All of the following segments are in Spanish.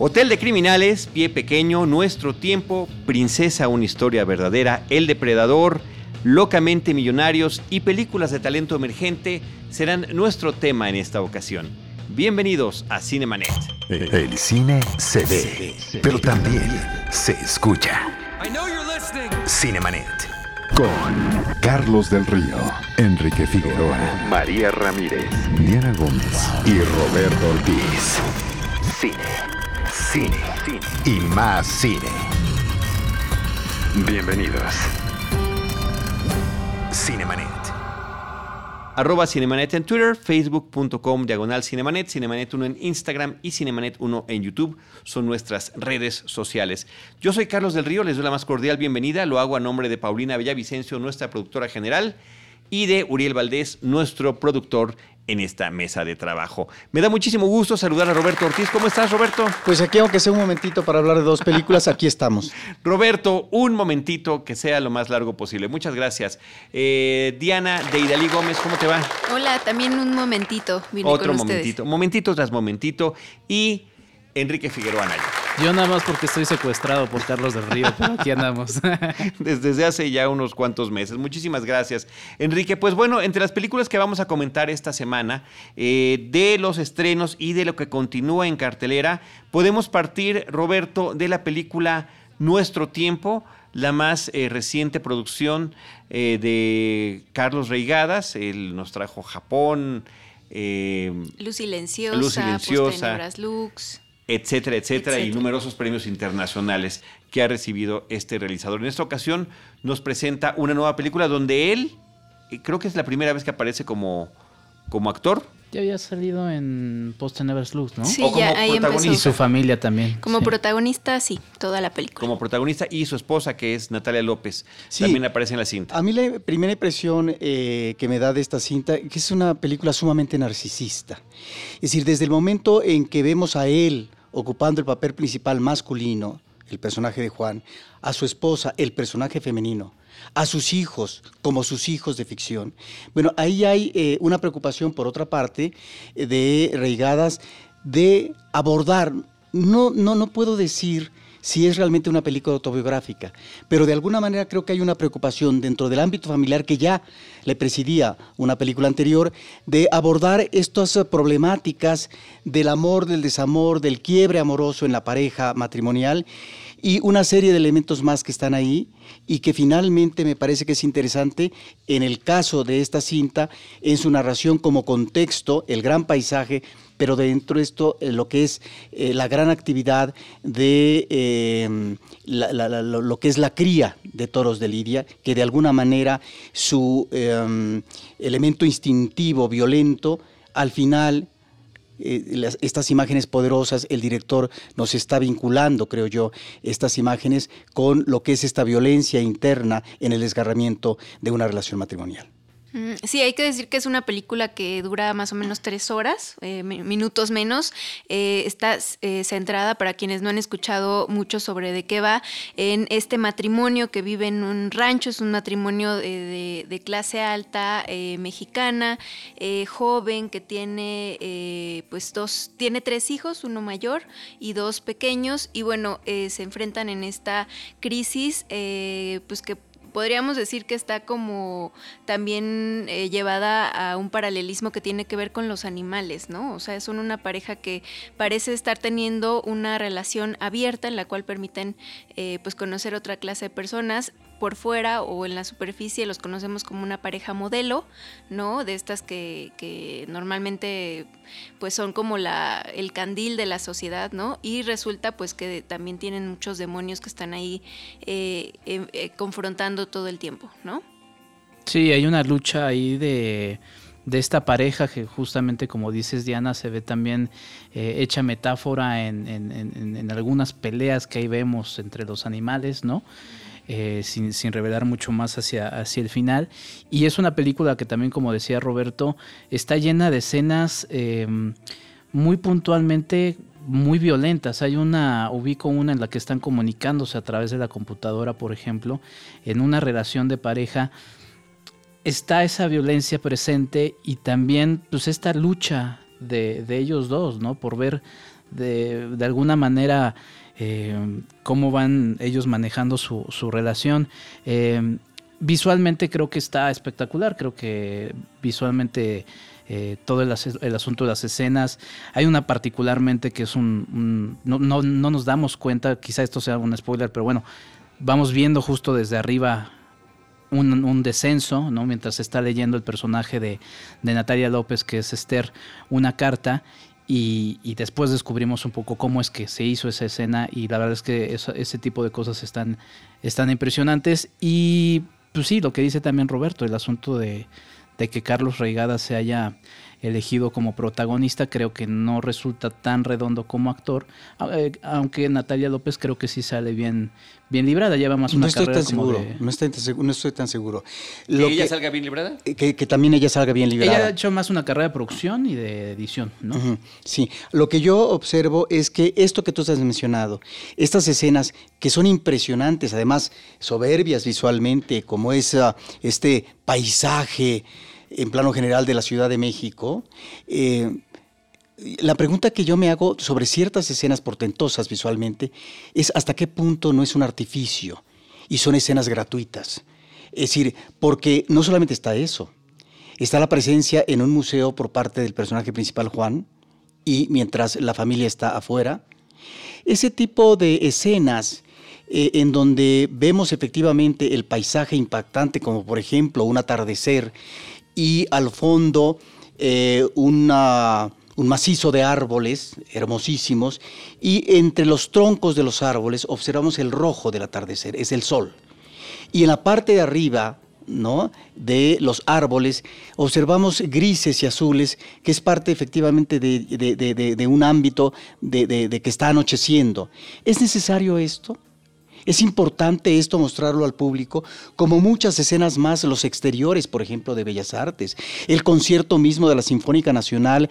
Hotel de Criminales, Pie Pequeño, Nuestro Tiempo, Princesa, una historia verdadera, El Depredador, Locamente Millonarios y películas de talento emergente serán nuestro tema en esta ocasión. Bienvenidos a Cinemanet. El cine se ve, pero también se escucha. Cinemanet. Con Carlos del Río, Enrique Figueroa, María Ramírez, Diana Gómez y Roberto Ortiz. Cine cine, y más cine. Bienvenidos. Cinemanet. Arroba Cinemanet en Twitter, facebook.com diagonal Cinemanet, Cinemanet 1 en Instagram y Cinemanet 1 en YouTube. Son nuestras redes sociales. Yo soy Carlos del Río, les doy la más cordial bienvenida. Lo hago a nombre de Paulina Villavicencio, nuestra productora general, y de Uriel Valdés, nuestro productor en esta mesa de trabajo. Me da muchísimo gusto saludar a Roberto Ortiz. ¿Cómo estás, Roberto? Pues aquí, aunque sea un momentito para hablar de dos películas, aquí estamos. Roberto, un momentito que sea lo más largo posible. Muchas gracias. Eh, Diana de Idalí Gómez, ¿cómo te va? Hola, también un momentito. Otro momentito, momentito tras momentito. Y Enrique Figueroa Anaya. Yo nada más porque estoy secuestrado por Carlos del Río, pero aquí andamos. Desde hace ya unos cuantos meses. Muchísimas gracias, Enrique. Pues bueno, entre las películas que vamos a comentar esta semana, eh, de los estrenos y de lo que continúa en cartelera, podemos partir, Roberto, de la película Nuestro Tiempo, la más eh, reciente producción eh, de Carlos Reigadas. Él nos trajo Japón. Luz Silenciosa, Luz Silenciosa. Lux etcétera, etcétera, y numerosos premios internacionales que ha recibido este realizador. En esta ocasión nos presenta una nueva película donde él, eh, creo que es la primera vez que aparece como, como actor. Ya había salido en Post Never Lux, ¿no? Sí, ya ahí empezó. Y su familia también. Como protagonista, sí, toda la película. Como protagonista y su esposa, que es Natalia López, también aparece en la cinta. A mí la primera impresión eh, que me da de esta cinta que es una película sumamente narcisista. Es decir, desde el momento en que vemos a él ocupando el papel principal masculino, el personaje de Juan, a su esposa, el personaje femenino, a sus hijos como sus hijos de ficción. Bueno, ahí hay eh, una preocupación, por otra parte, eh, de Reigadas, de abordar, no, no, no puedo decir si es realmente una película autobiográfica, pero de alguna manera creo que hay una preocupación dentro del ámbito familiar que ya le presidía una película anterior, de abordar estas problemáticas del amor, del desamor, del quiebre amoroso en la pareja matrimonial y una serie de elementos más que están ahí y que finalmente me parece que es interesante en el caso de esta cinta, en su narración como contexto, el gran paisaje, pero dentro de esto eh, lo que es eh, la gran actividad de em, lo, que es la cría de toros de Lidia, que de alguna manera su em, elemento instintivo, violento, al final eh, estas imágenes poderosas, el director nos está vinculando, creo yo, estas imágenes con lo que es esta violencia interna en el desgarramiento de una relación matrimonial. Mm, sí, hay que decir que es una película que dura más o menos tres horas, eh, minutos menos. Eh, está eh, centrada, para quienes no han escuchado mucho sobre de qué va, en este matrimonio que vive en un rancho, es un matrimonio de, clase alta mexicana, joven, que tiene pues dos, tiene tres hijos, uno mayor y dos pequeños, y bueno, se enfrentan en esta crisis, pues que podríamos decir que está como también eh, llevada a un paralelismo que tiene que ver con los animales, ¿no? O sea, son una pareja que parece estar teniendo una relación abierta en la cual permiten eh, pues conocer otra clase de personas, por fuera o en la superficie los conocemos como una pareja modelo, ¿no? De estas que, que normalmente pues son como la, el candil de la sociedad, ¿no? Y resulta pues que también tienen muchos demonios que están ahí eh, em, eh, confrontando todo el tiempo, ¿no? Sí, hay una lucha ahí de, de esta pareja que justamente como dices Diana se ve también eh, hecha metáfora en, en, en, algunas peleas que ahí vemos entre los animales, ¿no? Eh, sin, revelar mucho más hacia, hacia el final. Y es una película que también, como decía Roberto, está llena de escenas em, muy puntualmente muy violentas. Hay una, ubico una en la que están comunicándose a través de la computadora, por ejemplo, en una relación de pareja. Está esa violencia presente y también pues esta lucha de, de ellos dos, ¿no? Por ver de, de alguna manera eh, cómo van ellos manejando su, su relación. Eh, visualmente creo que está espectacular, creo que visualmente eh, todo el, asunto de las escenas. Hay una particularmente que es un... no, no, no, nos damos cuenta, quizá esto sea un spoiler, pero bueno, vamos viendo justo desde arriba un, un descenso, ¿no? mientras está leyendo el personaje de, de Natalia López, que es Esther, una carta. Y, después descubrimos un poco cómo es que se hizo esa escena y la verdad es que ese tipo de cosas están, están impresionantes. Y pues sí, lo que dice también Roberto, el asunto de, de que Carlos Reigada se haya elegido como protagonista, creo que no resulta tan redondo como actor, eh, aunque Natalia López creo que sí sale bien, bien librada, lleva más una no estoy carrera tan seguro, no, estoy, no estoy tan seguro. ¿Que ella salga bien librada? Eh, que, que, también ella salga bien librada. Ella ha hecho más una carrera de producción y de edición, ¿no? Uh -huh. Sí, lo que yo observo es que esto que tú has mencionado, estas escenas que son impresionantes, además soberbias visualmente, como es este paisaje, en plano general de la Ciudad de México, eh, la pregunta que yo me hago sobre ciertas escenas portentosas visualmente es hasta qué punto no es un artificio y son escenas gratuitas. Es decir, porque no solamente está eso, está la presencia en un museo por parte del personaje principal Juan y mientras la familia está afuera. Ese tipo de escenas eh, en donde vemos efectivamente el paisaje impactante, como por ejemplo un atardecer, y al fondo eh, un macizo de árboles hermosísimos y entre los troncos de los árboles observamos el rojo del atardecer, es el sol. Y en la parte de arriba ¿no? de los árboles observamos grises y azules, que es parte efectivamente de, de, de, de un ámbito de que está anocheciendo. ¿Es necesario esto? Es importante esto mostrarlo al público, como muchas escenas más, los exteriores, por ejemplo, de Bellas Artes, el concierto mismo de la Sinfónica Nacional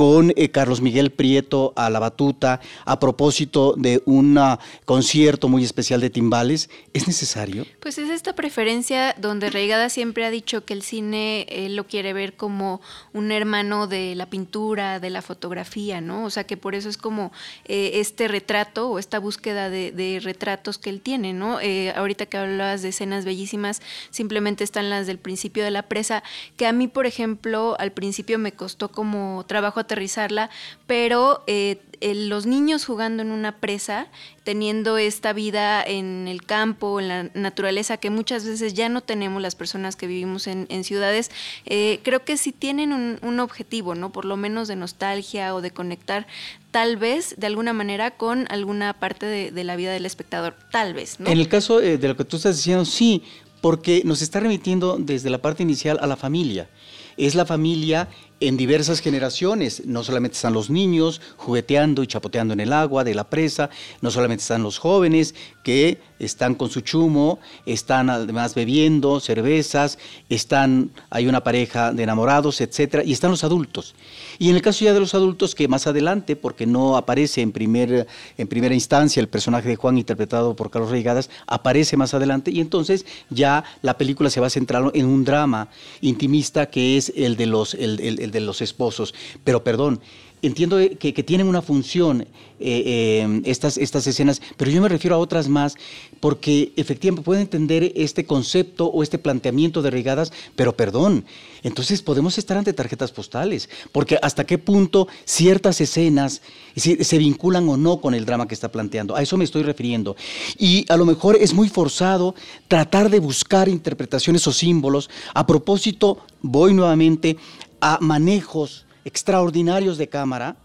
con eh, Carlos Miguel Prieto a la batuta a propósito de un concierto muy especial de timbales, ¿es necesario? Pues es esta preferencia donde Reigada siempre ha dicho que el cine él lo quiere ver como un hermano de la pintura, de la fotografía, ¿no? O sea que por eso es como eh, este retrato o esta búsqueda de, retratos que él tiene, ¿no? Eh, ahorita que hablabas de escenas bellísimas, simplemente están las del principio de la presa, que a mí, por ejemplo, al principio me costó como trabajo aterrizarla, pero eh, el, los niños jugando en una presa, teniendo esta vida en el campo, en la naturaleza, que muchas veces ya no tenemos las personas que vivimos en, ciudades, eh, creo que sí tienen un, objetivo, ¿no? Por lo menos de nostalgia o de conectar tal vez de alguna manera con alguna parte de, la vida del espectador, tal vez, ¿no? En el caso eh, de lo que tú estás diciendo, sí, porque nos está remitiendo desde la parte inicial a la familia. Es la familia en diversas generaciones. No solamente están los niños jugueteando y chapoteando en el agua de la presa, no solamente están los jóvenes que están con su chumo, están además bebiendo cervezas, están, hay una pareja de enamorados, etcétera, y están los adultos. Y en el caso ya de los adultos, que más adelante, porque no aparece en, primer, en primera instancia el personaje de Juan interpretado por Carlos Reigadas, aparece más adelante, y entonces ya la película se va a centrar en un drama intimista que es el de los, el, el, de los esposos. Pero perdón, entiendo que, tienen una función eh, eh, estas, estas escenas, pero yo me refiero a otras más porque efectivamente pueden entender este concepto o este planteamiento de regadas, pero perdón, entonces podemos estar ante tarjetas postales, porque hasta qué punto ciertas escenas se vinculan o no con el drama que está planteando, a eso me estoy refiriendo. Y a lo mejor es muy forzado tratar de buscar interpretaciones o símbolos. A propósito, voy nuevamente a manejos extraordinarios de cámara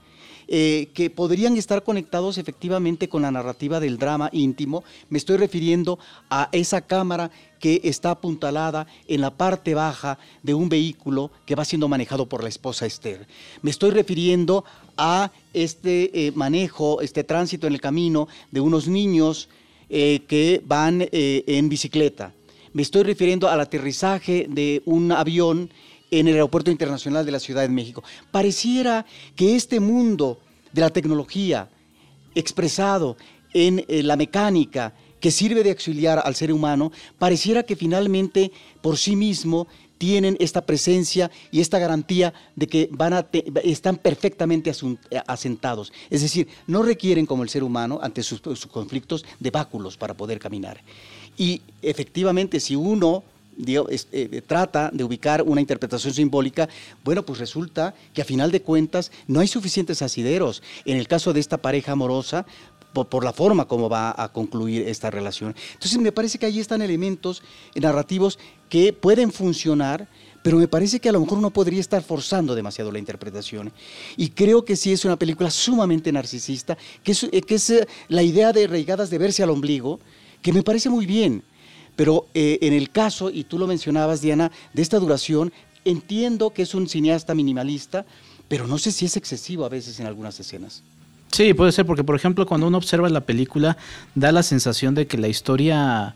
eh, que podrían estar conectados efectivamente con la narrativa del drama íntimo. Me estoy refiriendo a esa cámara que está apuntalada en la parte baja de un vehículo que va siendo manejado por la esposa Esther. Me estoy refiriendo a este eh, manejo, este tránsito en el camino de unos niños eh, que van en bicicleta. Me estoy refiriendo al aterrizaje de un avión en el Aeropuerto Internacional de la Ciudad de México. Pareciera que este mundo de la tecnología expresado en eh, la mecánica, que sirve de auxiliar al ser humano, pareciera que finalmente por sí mismo tienen esta presencia y esta garantía de que van a están perfectamente asentados. Es decir, no requieren como el ser humano ante sus, conflictos de báculos para poder caminar. Y efectivamente, si uno eh, trata de ubicar una interpretación simbólica, bueno, pues resulta que a final de cuentas no hay suficientes asideros. En el caso de esta pareja amorosa, por, la forma como va a concluir esta relación. Entonces me parece que ahí están elementos narrativos que pueden funcionar, pero me parece que a lo mejor uno podría estar forzando demasiado la interpretación. Y creo que sí es una película sumamente narcisista, que es, eh, eh, la idea de reigadas de verse al ombligo, que me parece muy bien. Pero eh, en el caso, y tú lo mencionabas, Diana, de esta duración, entiendo que es un cineasta minimalista, pero no sé si es excesivo a veces en algunas escenas. Sí, puede ser, porque por ejemplo, cuando uno observa la película, da la sensación de que la historia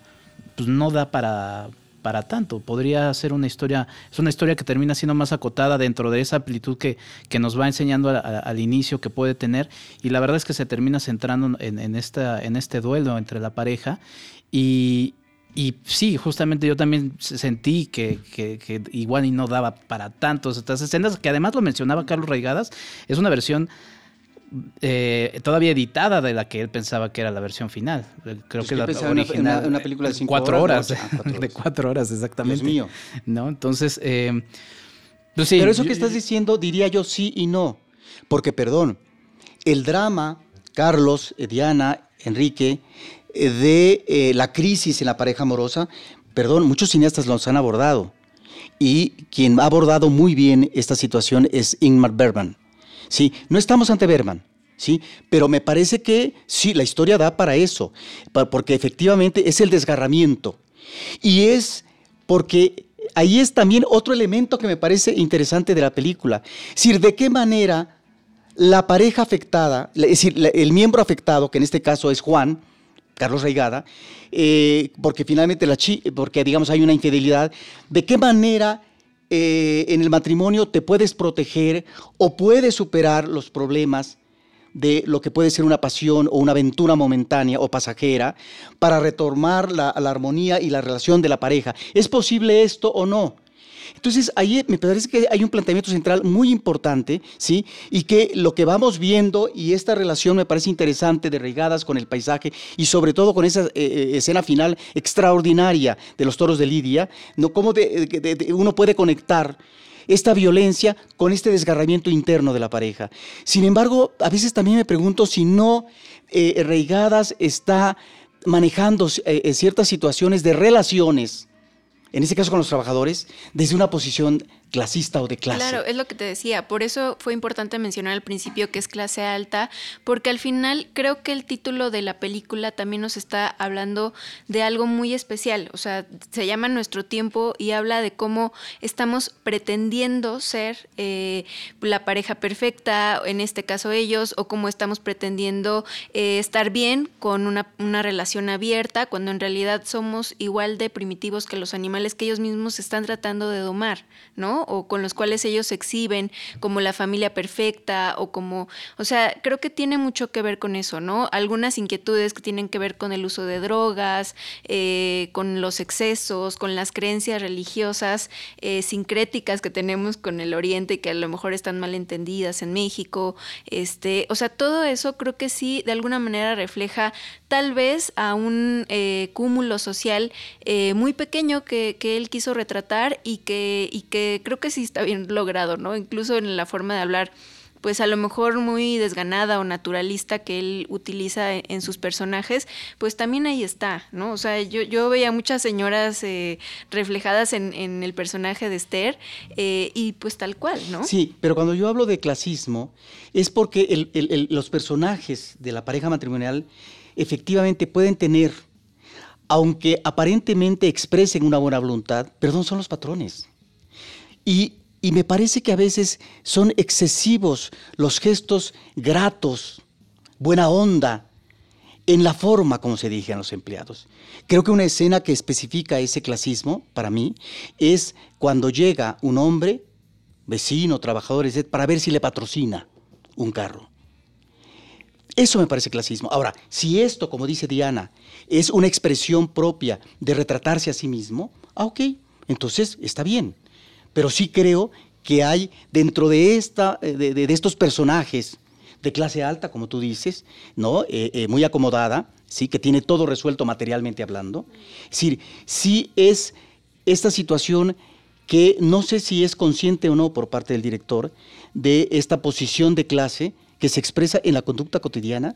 pues, no da para, para tanto. Podría ser una historia, es una historia que termina siendo más acotada dentro de esa amplitud que, que nos va enseñando al inicio que puede tener. Y la verdad es que se termina centrando en, esta, en este duelo entre la pareja. Y, y sí, justamente yo también sentí que, que, igual y no daba para tantos estas escenas, que además lo mencionaba Carlos Reigadas, es una versión eh, todavía editada de la que él pensaba que era la versión final. Creo que, la original. Una, película de cinco cuatro horas. de cuatro horas, exactamente. Dios mío. ¿No? Entonces, eh, pues Pero eso que estás diciendo, diría yo sí y no. Porque, perdón, el drama, Carlos, Diana, Enrique, eh, de la crisis en la pareja amorosa, perdón, muchos cineastas los han abordado. Y quien ha abordado muy bien esta situación es Ingmar Bergman. ¿sí? No estamos ante Berman, ¿sí? Pero me parece que sí, la historia da para eso, porque efectivamente es el desgarramiento. Y es porque ahí es también otro elemento que me parece interesante de la película. Es decir, de qué manera la pareja afectada, es decir, el miembro afectado, que en este caso es Juan, Carlos Reigada, eh, porque finalmente la porque digamos hay una infidelidad, de qué manera eh, en el matrimonio te puedes proteger o puedes superar los problemas de lo que puede ser una pasión o una aventura momentánea o pasajera para retomar la armonía y la relación de la pareja. ¿Es posible esto o no? Entonces, ahí me parece que hay un planteamiento central muy importante, ¿sí? Y que lo que vamos viendo y esta relación me parece interesante de regadas con el paisaje y sobre todo con esa eh, eh, escena final extraordinaria de los toros de Lidia. Cómo uno puede conectar esta violencia con este desgarramiento interno de la pareja. Sin embargo, a veces también me pregunto si no eh, Reigadas está manejando ciertas situaciones de relaciones en este caso con los trabajadores, desde una posición clasista o de clase. Claro, es lo que te decía. Por eso fue importante mencionar al principio que es clase alta, porque al final creo que el título de la película también nos está hablando de algo muy especial. O sea, se llama Nuestro tiempo y habla de cómo estamos pretendiendo ser eh, la pareja perfecta, en este caso ellos, o cómo estamos pretendiendo eh, estar bien con una, una relación abierta, cuando en realidad somos igual de primitivos que los animales que ellos mismos están tratando de domar, ¿no? O con los cuales ellos se exhiben como la familia perfecta o como, o sea, creo que tiene mucho que ver con eso, ¿no? Algunas inquietudes que tienen que ver con el uso de drogas, eh, con los excesos, con las creencias religiosas eh, sincréticas que tenemos con el Oriente que a lo mejor están mal entendidas en México, este, o sea, todo eso creo que sí de alguna manera refleja tal vez a un eh, cúmulo social muy pequeño que, que, él quiso retratar y que, y que creo que sí está bien logrado, ¿no? Incluso en la forma de hablar, pues a lo mejor muy desganada o naturalista que él utiliza en, sus personajes, pues también ahí está, ¿no? O sea, yo, yo veía muchas señoras eh, reflejadas en, el personaje de Esther eh, y pues tal cual, ¿no? Sí, pero cuando yo hablo de clasismo es porque los personajes de la pareja matrimonial efectivamente pueden tener, aunque aparentemente expresen una buena voluntad, perdón, son los patrones. Y, me parece que a veces son excesivos los gestos gratos, buena onda, en la forma como se dirigen los empleados. Creo que una escena que especifica ese clasismo, para mí, es cuando llega un hombre, vecino, trabajador, para ver si le patrocina un carro. Eso me parece clasismo. Ahora, si esto, como dice Diana, es una expresión propia de retratarse a sí mismo, ah, ok, entonces está bien. Pero sí creo que hay dentro de, esta, eh, de, estos personajes de clase alta, como tú dices, ¿no? Eh, eh, muy acomodada, ¿sí? que tiene todo resuelto materialmente hablando. Es decir, sí es esta situación que no sé si es consciente o no por parte del director de esta posición de clase que se expresa en la conducta cotidiana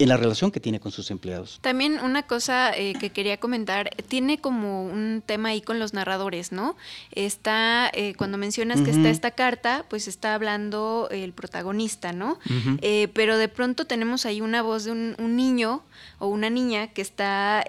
en la relación que tiene con sus empleados. También una cosa eh, que quería comentar, tiene como un tema ahí con los narradores, ¿no? Está, eh, cuando mencionas que está esta carta, pues está hablando el protagonista, ¿no? Eh, pero de pronto tenemos ahí una voz de un, niño o una niña que está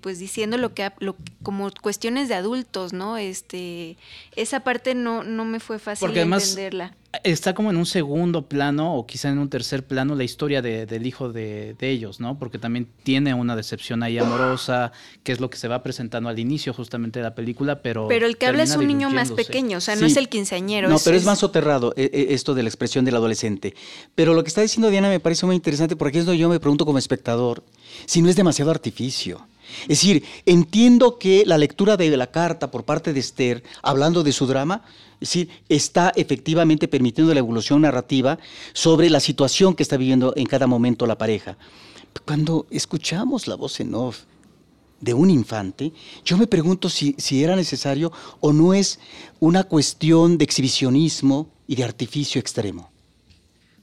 pues diciendo lo que, lo, como cuestiones de adultos, ¿no? Este, esa parte no, no me fue fácil entenderla está como en un segundo plano o quizá en un tercer plano la historia del hijo de, ellos, ¿no? Porque también tiene una decepción ahí amorosa, que es lo que se va presentando al inicio justamente de la película, pero... Pero el que habla es un niño más pequeño, o sea, no es el quinceañero. No, pero es, más soterrado eh, eh, esto de la expresión del adolescente. Pero lo que está diciendo Diana me parece muy interesante porque es donde yo me pregunto como espectador si no es demasiado artificio. Es decir, entiendo que la lectura de la carta por parte de Esther, hablando de su drama, es decir, está efectivamente permitiendo la evolución narrativa sobre la situación que está viviendo en cada momento la pareja. Cuando escuchamos la voz en off de un infante, yo me pregunto si, si era necesario o no es una cuestión de exhibicionismo y de artificio extremo.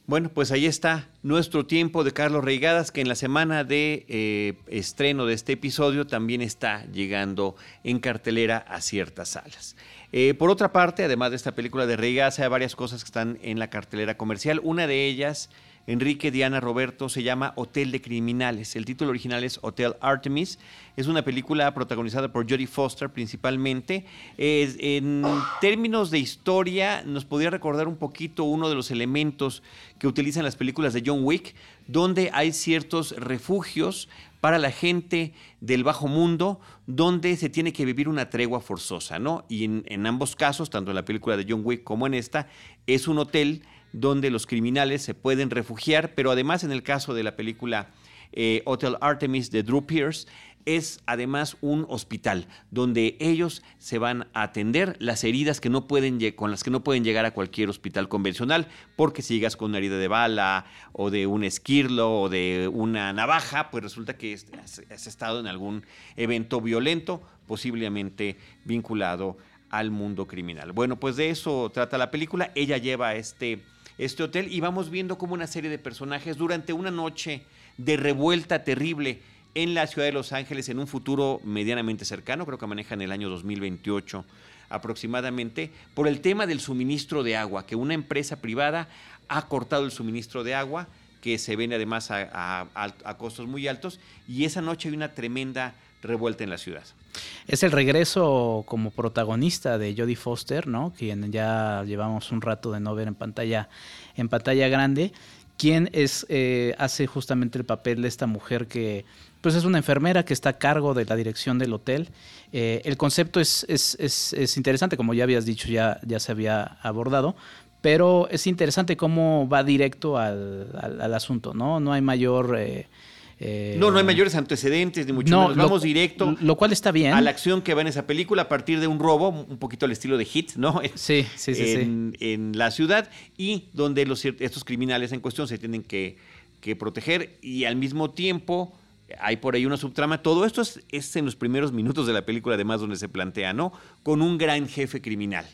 Bueno, pues ahí está nuestro tiempo de Carlos Reigadas, que en la semana de eh, estreno de este episodio también está llegando en cartelera a ciertas salas. Eh, por otra parte, además de esta película de Reigadas, hay varias cosas que están en la cartelera comercial. Una de ellas Enrique, Diana, Roberto, se llama Hotel de Criminales. El título original es Hotel Artemis. Es una película protagonizada por Jodie Foster principalmente. en términos de historia, nos podría recordar un poquito uno de los elementos que utilizan las películas de John Wick, donde hay ciertos refugios para la gente del bajo mundo donde se tiene que vivir una tregua forzosa, ¿no? Y en, en ambos casos, tanto en la película de John Wick como en esta, es un hotel donde los criminales se pueden refugiar, pero además en el caso de la película eh, Hotel Artemis de Drew Pierce, es además un hospital donde ellos se van a atender las heridas que no pueden con las que no pueden llegar a cualquier hospital convencional, porque si llegas con una herida de bala o de un esquirlo o de una navaja, pues resulta que has, has estado en algún evento violento, posiblemente vinculado al mundo criminal. Bueno, pues de eso trata la película. Ella lleva este este hotel y vamos viendo como una serie de personajes durante una noche de revuelta terrible en la ciudad de Los Ángeles en un futuro medianamente cercano, creo que manejan el año 2028 aproximadamente, por el tema del suministro de agua, que una empresa privada ha cortado el suministro de agua, que se vende además a, a costos muy altos, y esa noche hay una tremenda revuelta en la ciudad. Es el regreso como protagonista de Jodie Foster, ¿no? Quien ya llevamos un rato de no ver en pantalla, en pantalla grande, quien es, eh, hace justamente el papel de esta mujer que pues es una enfermera que está a cargo de la dirección del hotel. Eh, el concepto es, es, es, interesante, como ya habías dicho, ya, ya se había abordado, pero es interesante cómo va directo al, al, asunto, ¿no? No hay mayor... Eh, eh, no, no hay mayores antecedentes, ni mucho menos. Vamos directo. Lo cual está bien. A la acción que va en esa película a partir de un robo, un poquito al estilo de Hit, ¿no? Sí, sí, sí. En, en la ciudad y donde los, estos criminales en cuestión se tienen que, proteger y al mismo tiempo hay por ahí una subtrama. Todo esto es, en los primeros minutos de la película, además, donde se plantea, ¿no? Con un gran jefe criminal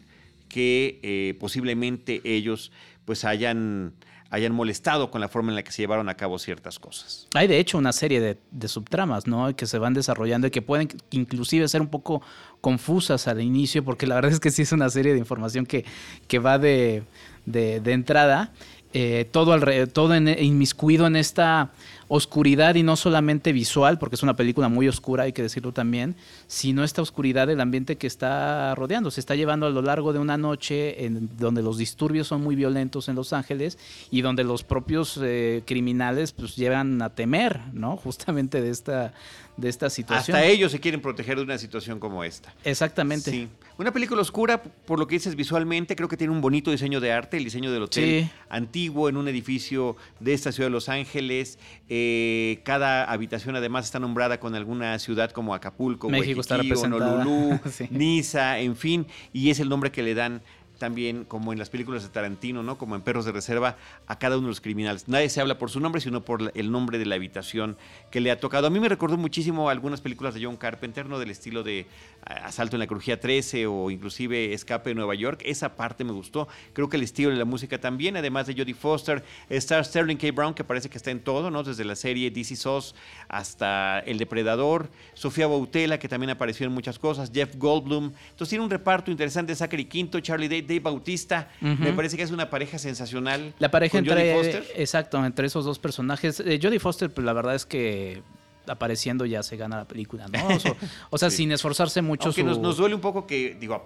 que eh, posiblemente ellos pues hayan hayan molestado con la forma en la que se llevaron a cabo ciertas cosas. Hay de hecho una serie de, subtramas, ¿no? Que se van desarrollando y que pueden inclusive ser un poco confusas al inicio, porque la verdad es que sí es una serie de información que, que va de, de, entrada. Eh, todo, alrededor, todo inmiscuido en esta oscuridad y no solamente visual, porque es una película muy oscura, hay que decirlo también, sino esta oscuridad del ambiente que está rodeando. Se está llevando a lo largo de una noche en donde los disturbios son muy violentos en Los Ángeles y donde los propios eh, criminales pues llevan a temer, ¿no? Justamente de esta, de esta situación. Hasta ellos se quieren proteger de una situación como esta. Exactamente. Sí. Una película oscura, por lo que dices visualmente, creo que tiene un bonito diseño de arte, el diseño del hotel antiguo en un edificio de esta ciudad de Los Ángeles. Eh, Eh, cada habitación además está nombrada con alguna ciudad como Acapulco, México está Honolulu, Niza, en fin, y es el nombre que le dan también, como en las películas de Tarantino, ¿no? Como en Perros de Reserva, a cada uno de los criminales. Nadie se habla por su nombre, sino por el nombre de la habitación que le ha tocado. A mí me recordó muchísimo algunas películas de John Carpenter, ¿no? Del estilo de Asalto en la Crujía 13 o inclusive Escape de Nueva York. Esa parte me gustó. Creo que el estilo de la música también, además de Jodie Foster. Está Sterling K. Brown, que parece que está en todo, ¿no? Desde la serie DC SOS hasta El Depredador. Sofía Bautela, que también apareció en muchas cosas. Jeff Goldblum. Entonces tiene un reparto interesante. Zachary Quinto, Charlie Day Dave Bautista. Me parece que es una pareja sensacional. La pareja entre. Foster. Exacto, entre esos dos personajes. Eh, Jodie Foster, pues la verdad es que apareciendo ya se gana la película, ¿no? O, sea, sin esforzarse mucho. Aunque nos, duele un poco que, digo,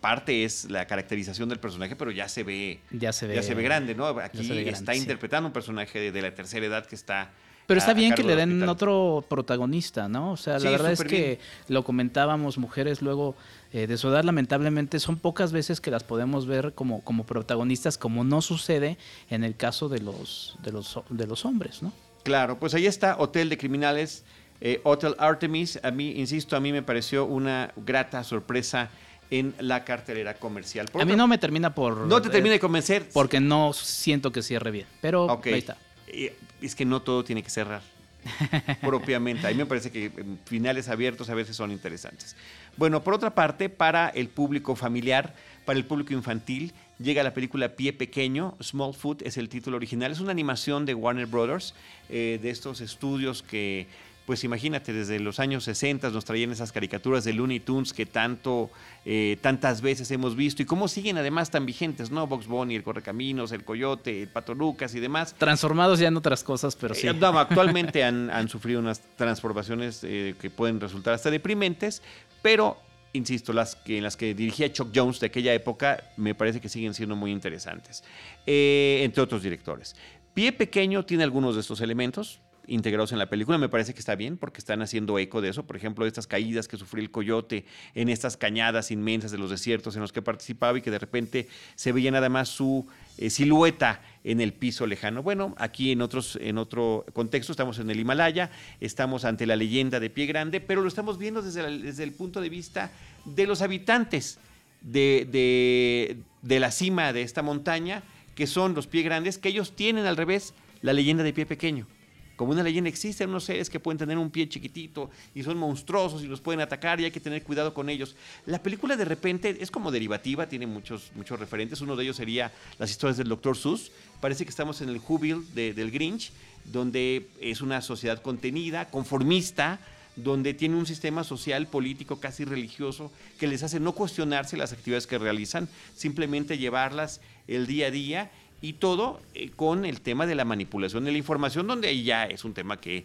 parte es la caracterización del personaje, pero ya se ve. Ya se ve. Ya se ve grande, ¿no? Aquí está interpretando un personaje de, la tercera edad que está. Pero está bien que le den otro protagonista, ¿no? O sea, la verdad es que lo comentábamos, mujeres luego eh, de su edad, lamentablemente, son pocas veces que las podemos ver como, como protagonistas, como no sucede en el caso de los, de los, de los hombres, ¿no? Claro, pues ahí está Hotel de Criminales, eh, Hotel Artemis. A mí, insisto, a mí me pareció una grata sorpresa en la cartelera comercial. a mí no me termina por... No te termina de convencer. Porque no siento que cierre bien, pero ahí está. Es que no todo tiene que cerrar propiamente. A mí me parece que finales abiertos a veces son interesantes. Bueno, por otra parte, para el público familiar, para el público infantil, llega la película Pie Pequeño, Small Foot es el título original. Es una animación de Warner Brothers, eh, de estos estudios que pues imagínate, desde los años 60 nos traían esas caricaturas de Looney Tunes que tanto, eh, tantas veces hemos visto y cómo siguen además tan vigentes, ¿no? Box Bunny, el Correcaminos, el Coyote, el Pato Lucas y demás. Transformados ya en otras cosas, pero sí. Eh, actualmente han, sufrido unas transformaciones eh, que pueden resultar hasta deprimentes, pero insisto, las que, en las que dirigía Chuck Jones de aquella época me parece que siguen siendo muy interesantes, entre otros directores. Pie Pequeño tiene algunos de estos elementos, integrados en la película. Me parece que está bien porque están haciendo eco de eso. Por ejemplo, estas caídas que sufrió el coyote en estas cañadas inmensas de los desiertos en los que participaba y que de repente se veía nada más su eh, silueta en el piso lejano. Bueno, aquí en, en otro contexto estamos en el Himalaya, estamos ante la leyenda de Pie Grande, pero lo estamos viendo desde, desde el punto de vista de los habitantes de, de, de la cima de esta montaña, que son los Pie Grandes, que ellos tienen al revés la leyenda de Pie Pequeño. Como una leyenda existen unos seres que pueden tener un pie chiquitito y son monstruosos y los pueden atacar y hay que tener cuidado con ellos. La película de repente es como derivativa, tiene muchos, muchos referentes. Uno de ellos sería las historias del Dr. Seuss. Parece que estamos en el Jubil del Grinch, donde es una sociedad contenida, conformista, donde tiene un sistema social, político, casi religioso, que les hace no cuestionarse las actividades que realizan, simplemente llevarlas el día a día y todo eh, con el tema de la manipulación de la información, donde ahí ya es un tema que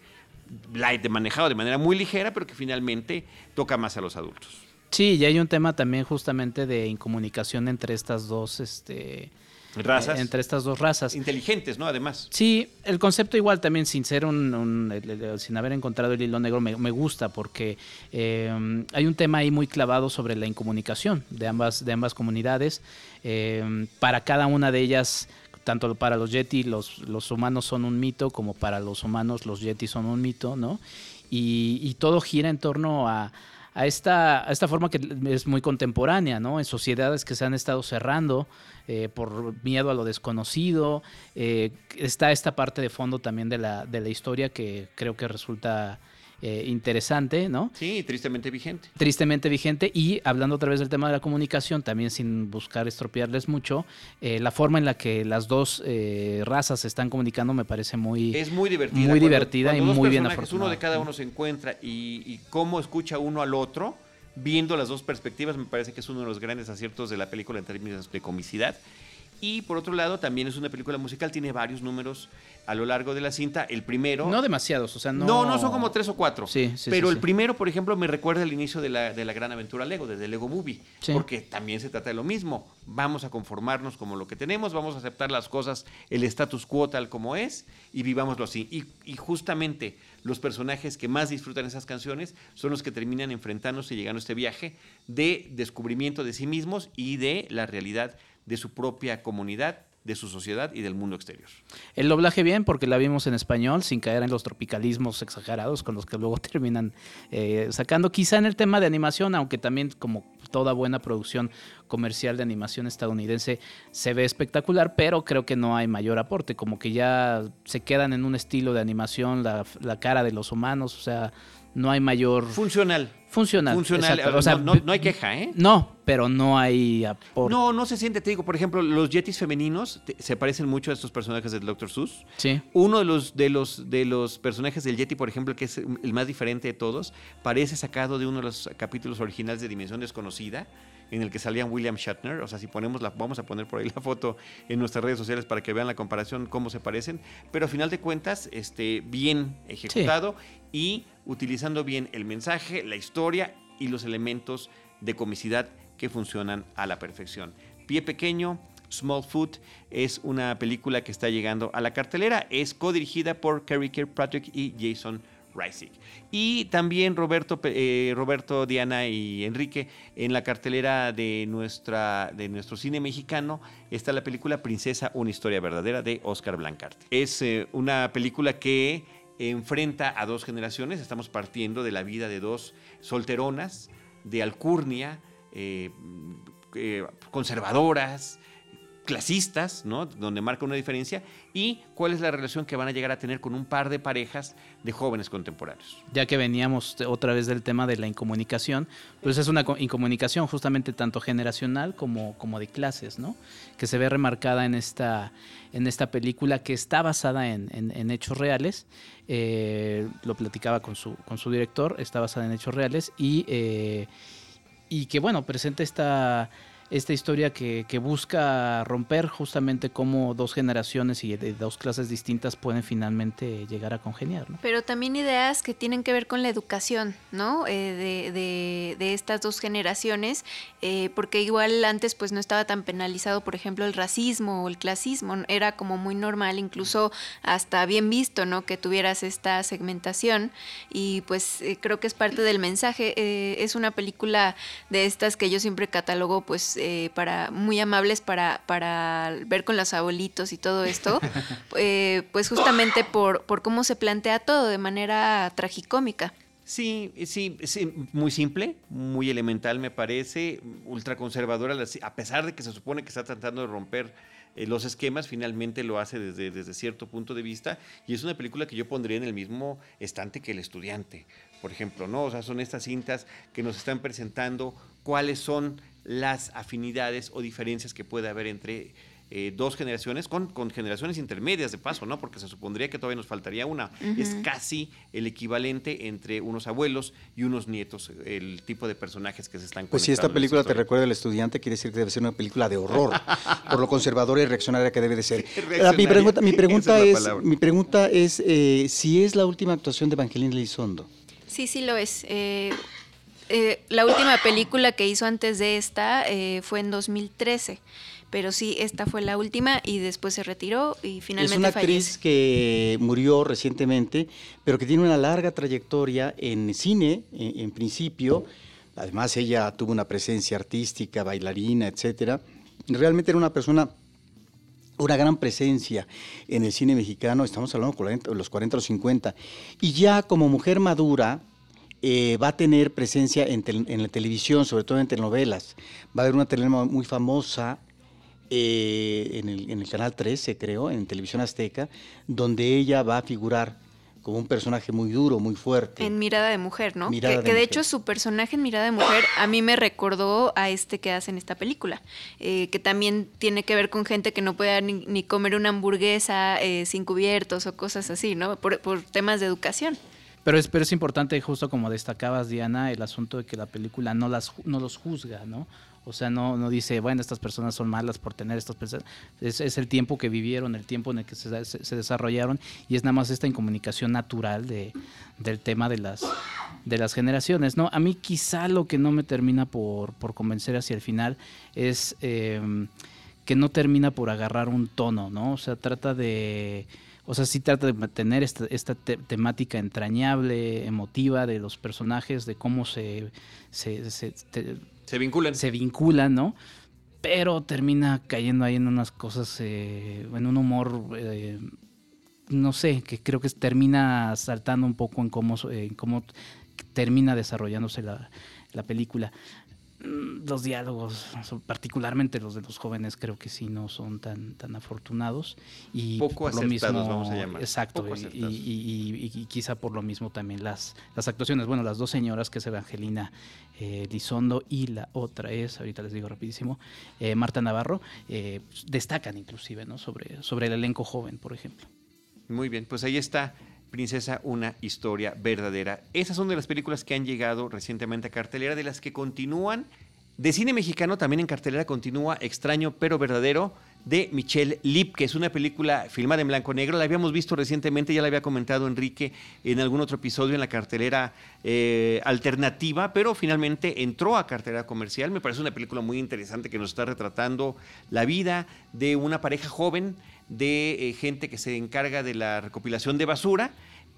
la he manejado de manera muy ligera, pero que finalmente toca más a los adultos. Sí, y hay un tema también justamente de incomunicación entre estas dos, este, razas. Eh, entre estas dos razas. Inteligentes, ¿no? Además. Sí, el concepto igual también, sin ser un, sin haber encontrado el hilo negro, me, gusta porque eh, hay un tema ahí muy clavado sobre la incomunicación de ambas, de ambas comunidades. para cada una de ellas tanto para los Yeti los, los humanos son un mito como para los humanos los Yeti son un mito, ¿no? Y, todo gira en torno a, esta, esta forma que es muy contemporánea, ¿no? En sociedades que se han estado cerrando eh, por miedo a lo desconocido. Eh, está esta parte de fondo también de la, de la historia que creo que resulta eh, interesante, ¿no? Sí, tristemente vigente. Tristemente vigente y hablando otra vez del tema de la comunicación, también sin buscar estropearles mucho, eh, la forma en la que las dos eh, razas se están comunicando me parece muy... Es muy divertida. Muy divertida y muy bien afortunada. Uno de cada uno se encuentra y, y cómo escucha uno al otro viendo las dos perspectivas, me parece que es uno de los grandes aciertos de la película en términos de comicidad. Y por otro lado, también es una película musical, tiene varios números a lo largo de la cinta. El primero. No demasiados, o sea, no. No, no son como tres o cuatro. Sí, sí. Pero el primero, por ejemplo, me recuerda el inicio de la, de la gran aventura Lego, desde Lego Movie. Porque también se trata de lo mismo. Vamos a conformarnos como lo que tenemos, vamos a aceptar las cosas, el status quo tal como es, y vivámoslo así. Y, y justamente los personajes que más disfrutan esas canciones son los que terminan enfrentándose y llegando a este viaje de descubrimiento de sí mismos y de la realidad de su propia comunidad de su sociedad y del mundo exterior. El doblaje bien, porque la vimos en español, sin caer en los tropicalismos exagerados con los que luego terminan eh, sacando. Quizá en el tema de animación, aunque también como toda buena producción comercial de animación estadounidense se ve espectacular, pero creo que no hay mayor aporte, como que ya se quedan en un estilo de animación, la, la cara de los humanos, o sea, no hay mayor... Funcional. Funcional. Funcional. O sea, no, hay queja, ¿eh? No, pero no hay aporte. No, no se siente. Te digo, por ejemplo, los Yetis femeninos se parecen mucho a estos personajes del Dr. Seuss. Sí. Uno de los, de, los, de los personajes del Yeti, por ejemplo, que es el más diferente de todos, parece sacado de uno de los capítulos originales de Dimensión Desconocida en el que salían William Shatner. O sea, si ponemos la, vamos a poner por ahí la foto en nuestras redes sociales para que vean la comparación, cómo se parecen. Pero a final de cuentas, este, bien ejecutado y utilizando bien el mensaje, la historia y los elementos de comicidad que funcionan a la perfección. Pie pequeño, Small Foot es una película que está llegando a la cartelera. Es codirigida por Kerry Kirkpatrick y Jason Reisig. Y también Roberto, eh, Roberto, Diana y Enrique, en la cartelera de, nuestra, de nuestro cine mexicano está la película Princesa, una historia verdadera de Oscar Blancarte. Es eh, una película que enfrenta a dos generaciones, estamos partiendo de la vida de dos solteronas de alcurnia, eh, conservadoras, clasistas, ¿no? Donde marca una diferencia, y cuál es la relación que van a llegar a tener con un par de parejas de jóvenes contemporáneos. Ya que veníamos otra vez del tema de la incomunicación, pues es una incomunicación justamente tanto generacional como, como de clases, ¿no? Que se ve remarcada en esta, en esta película que está basada en, hechos reales. Eh, lo platicaba con su, con su director, está basada en hechos reales y, eh, y que, bueno, presenta esta esta historia que, busca romper justamente cómo dos generaciones y de dos clases distintas pueden finalmente llegar a congeniar. ¿no? Pero también ideas que tienen que ver con la educación, ¿no? Eh, de, estas dos generaciones, eh, porque igual antes pues no estaba tan penalizado, por ejemplo, el racismo o el clasismo, era como muy normal, incluso hasta bien visto, ¿no? Que tuvieras esta segmentación y pues eh, creo que es parte del mensaje. es una película de estas que yo siempre catalogo pues eh, para, muy amables para, para ver con los abuelitos y todo esto, eh, pues justamente por, por cómo se plantea todo de manera tragicómica. Sí, sí, sí, muy simple, muy elemental me parece, ultraconservadora, a pesar de que se supone que está tratando de romper eh, los esquemas, finalmente lo hace desde, desde cierto punto de vista y es una película que yo pondría en el mismo estante que El estudiante, por ejemplo, ¿no? O sea, son estas cintas que nos están presentando cuáles son las afinidades o diferencias que puede haber entre eh, dos generaciones, con, con, generaciones intermedias de paso, ¿no? Porque se supondría que todavía nos faltaría una. Es casi el equivalente entre unos abuelos y unos nietos, el tipo de personajes que se están Pues si esta película te recuerda al estudiante, quiere decir que debe ser una película de horror, por lo conservadora y reaccionaria que debe de ser. mi pregunta, mi pregunta es, mi pregunta es eh, si es la última actuación de Evangelina Elizondo. Sí, sí lo es. Eh, eh, la última película que hizo antes de esta eh, fue en 2013, pero sí, esta fue la última y después se retiró y finalmente Es una actriz que murió recientemente, pero que tiene una larga trayectoria en cine, en, principio. Además, ella tuvo una presencia artística, bailarina, etcétera. Realmente era una persona una gran presencia en el cine mexicano, estamos hablando de los 40 o 50, y ya como mujer madura, eh, va a tener presencia en, la televisión, sobre todo en telenovelas. Va a haber una telenovela muy famosa eh, en, el, canal 13, creo, en Televisión Azteca, donde ella va a figurar como un personaje muy duro, muy fuerte. En Mirada de Mujer, ¿no? que de, hecho su personaje en Mirada de Mujer a mí me recordó a este que hace en esta película, eh, que también tiene que ver con gente que no puede ni, comer una hamburguesa sin cubiertos o cosas así, ¿no? por temas de educación. Pero es, pero es importante, justo como destacabas, Diana, el asunto de que la película no, las, no los juzga, ¿no? O sea, no, no dice, bueno, estas personas son malas por tener estas personas. Es, el tiempo que vivieron, el tiempo en el que se, desarrollaron y es nada más esta incomunicación natural de, del tema de las, de las generaciones, ¿no? A mí quizá lo que no me termina por, por convencer hacia el final es eh, que no termina por agarrar un tono, ¿no? O sea, trata de o sea, sí trata de mantener esta, esta temática entrañable, emotiva de los personajes, de cómo se, se, vinculan. Se vinculan, ¿no? pero termina cayendo ahí en unas cosas, eh, en un humor, eh, no sé, que creo que termina saltando un poco en cómo, en cómo termina desarrollándose la, la película. Mm, los diálogos, particularmente los de los jóvenes, creo que sí no son tan, tan afortunados. Y Poco por lo mismo, vamos a llamar. Exacto, y, quizá por lo mismo también las, las actuaciones. Bueno, las dos señoras, que es Evangelina eh, Lizondo y la otra es, ahorita les digo rapidísimo, eh, Marta Navarro, eh, destacan inclusive ¿no? sobre, sobre el elenco joven, por ejemplo. Muy bien, pues ahí está. Princesa, una historia verdadera. Esas son de las películas que han llegado recientemente a cartelera, de las que continúan. De cine mexicano también en cartelera continúa Extraño pero verdadero de Michelle Lip, que es una película filmada en blanco negro. La habíamos visto recientemente, ya la había comentado Enrique en algún otro episodio en la cartelera eh, alternativa, pero finalmente entró a cartelera comercial. Me parece una película muy interesante que nos está retratando la vida de una pareja joven de eh, gente que se encarga de la recopilación de basura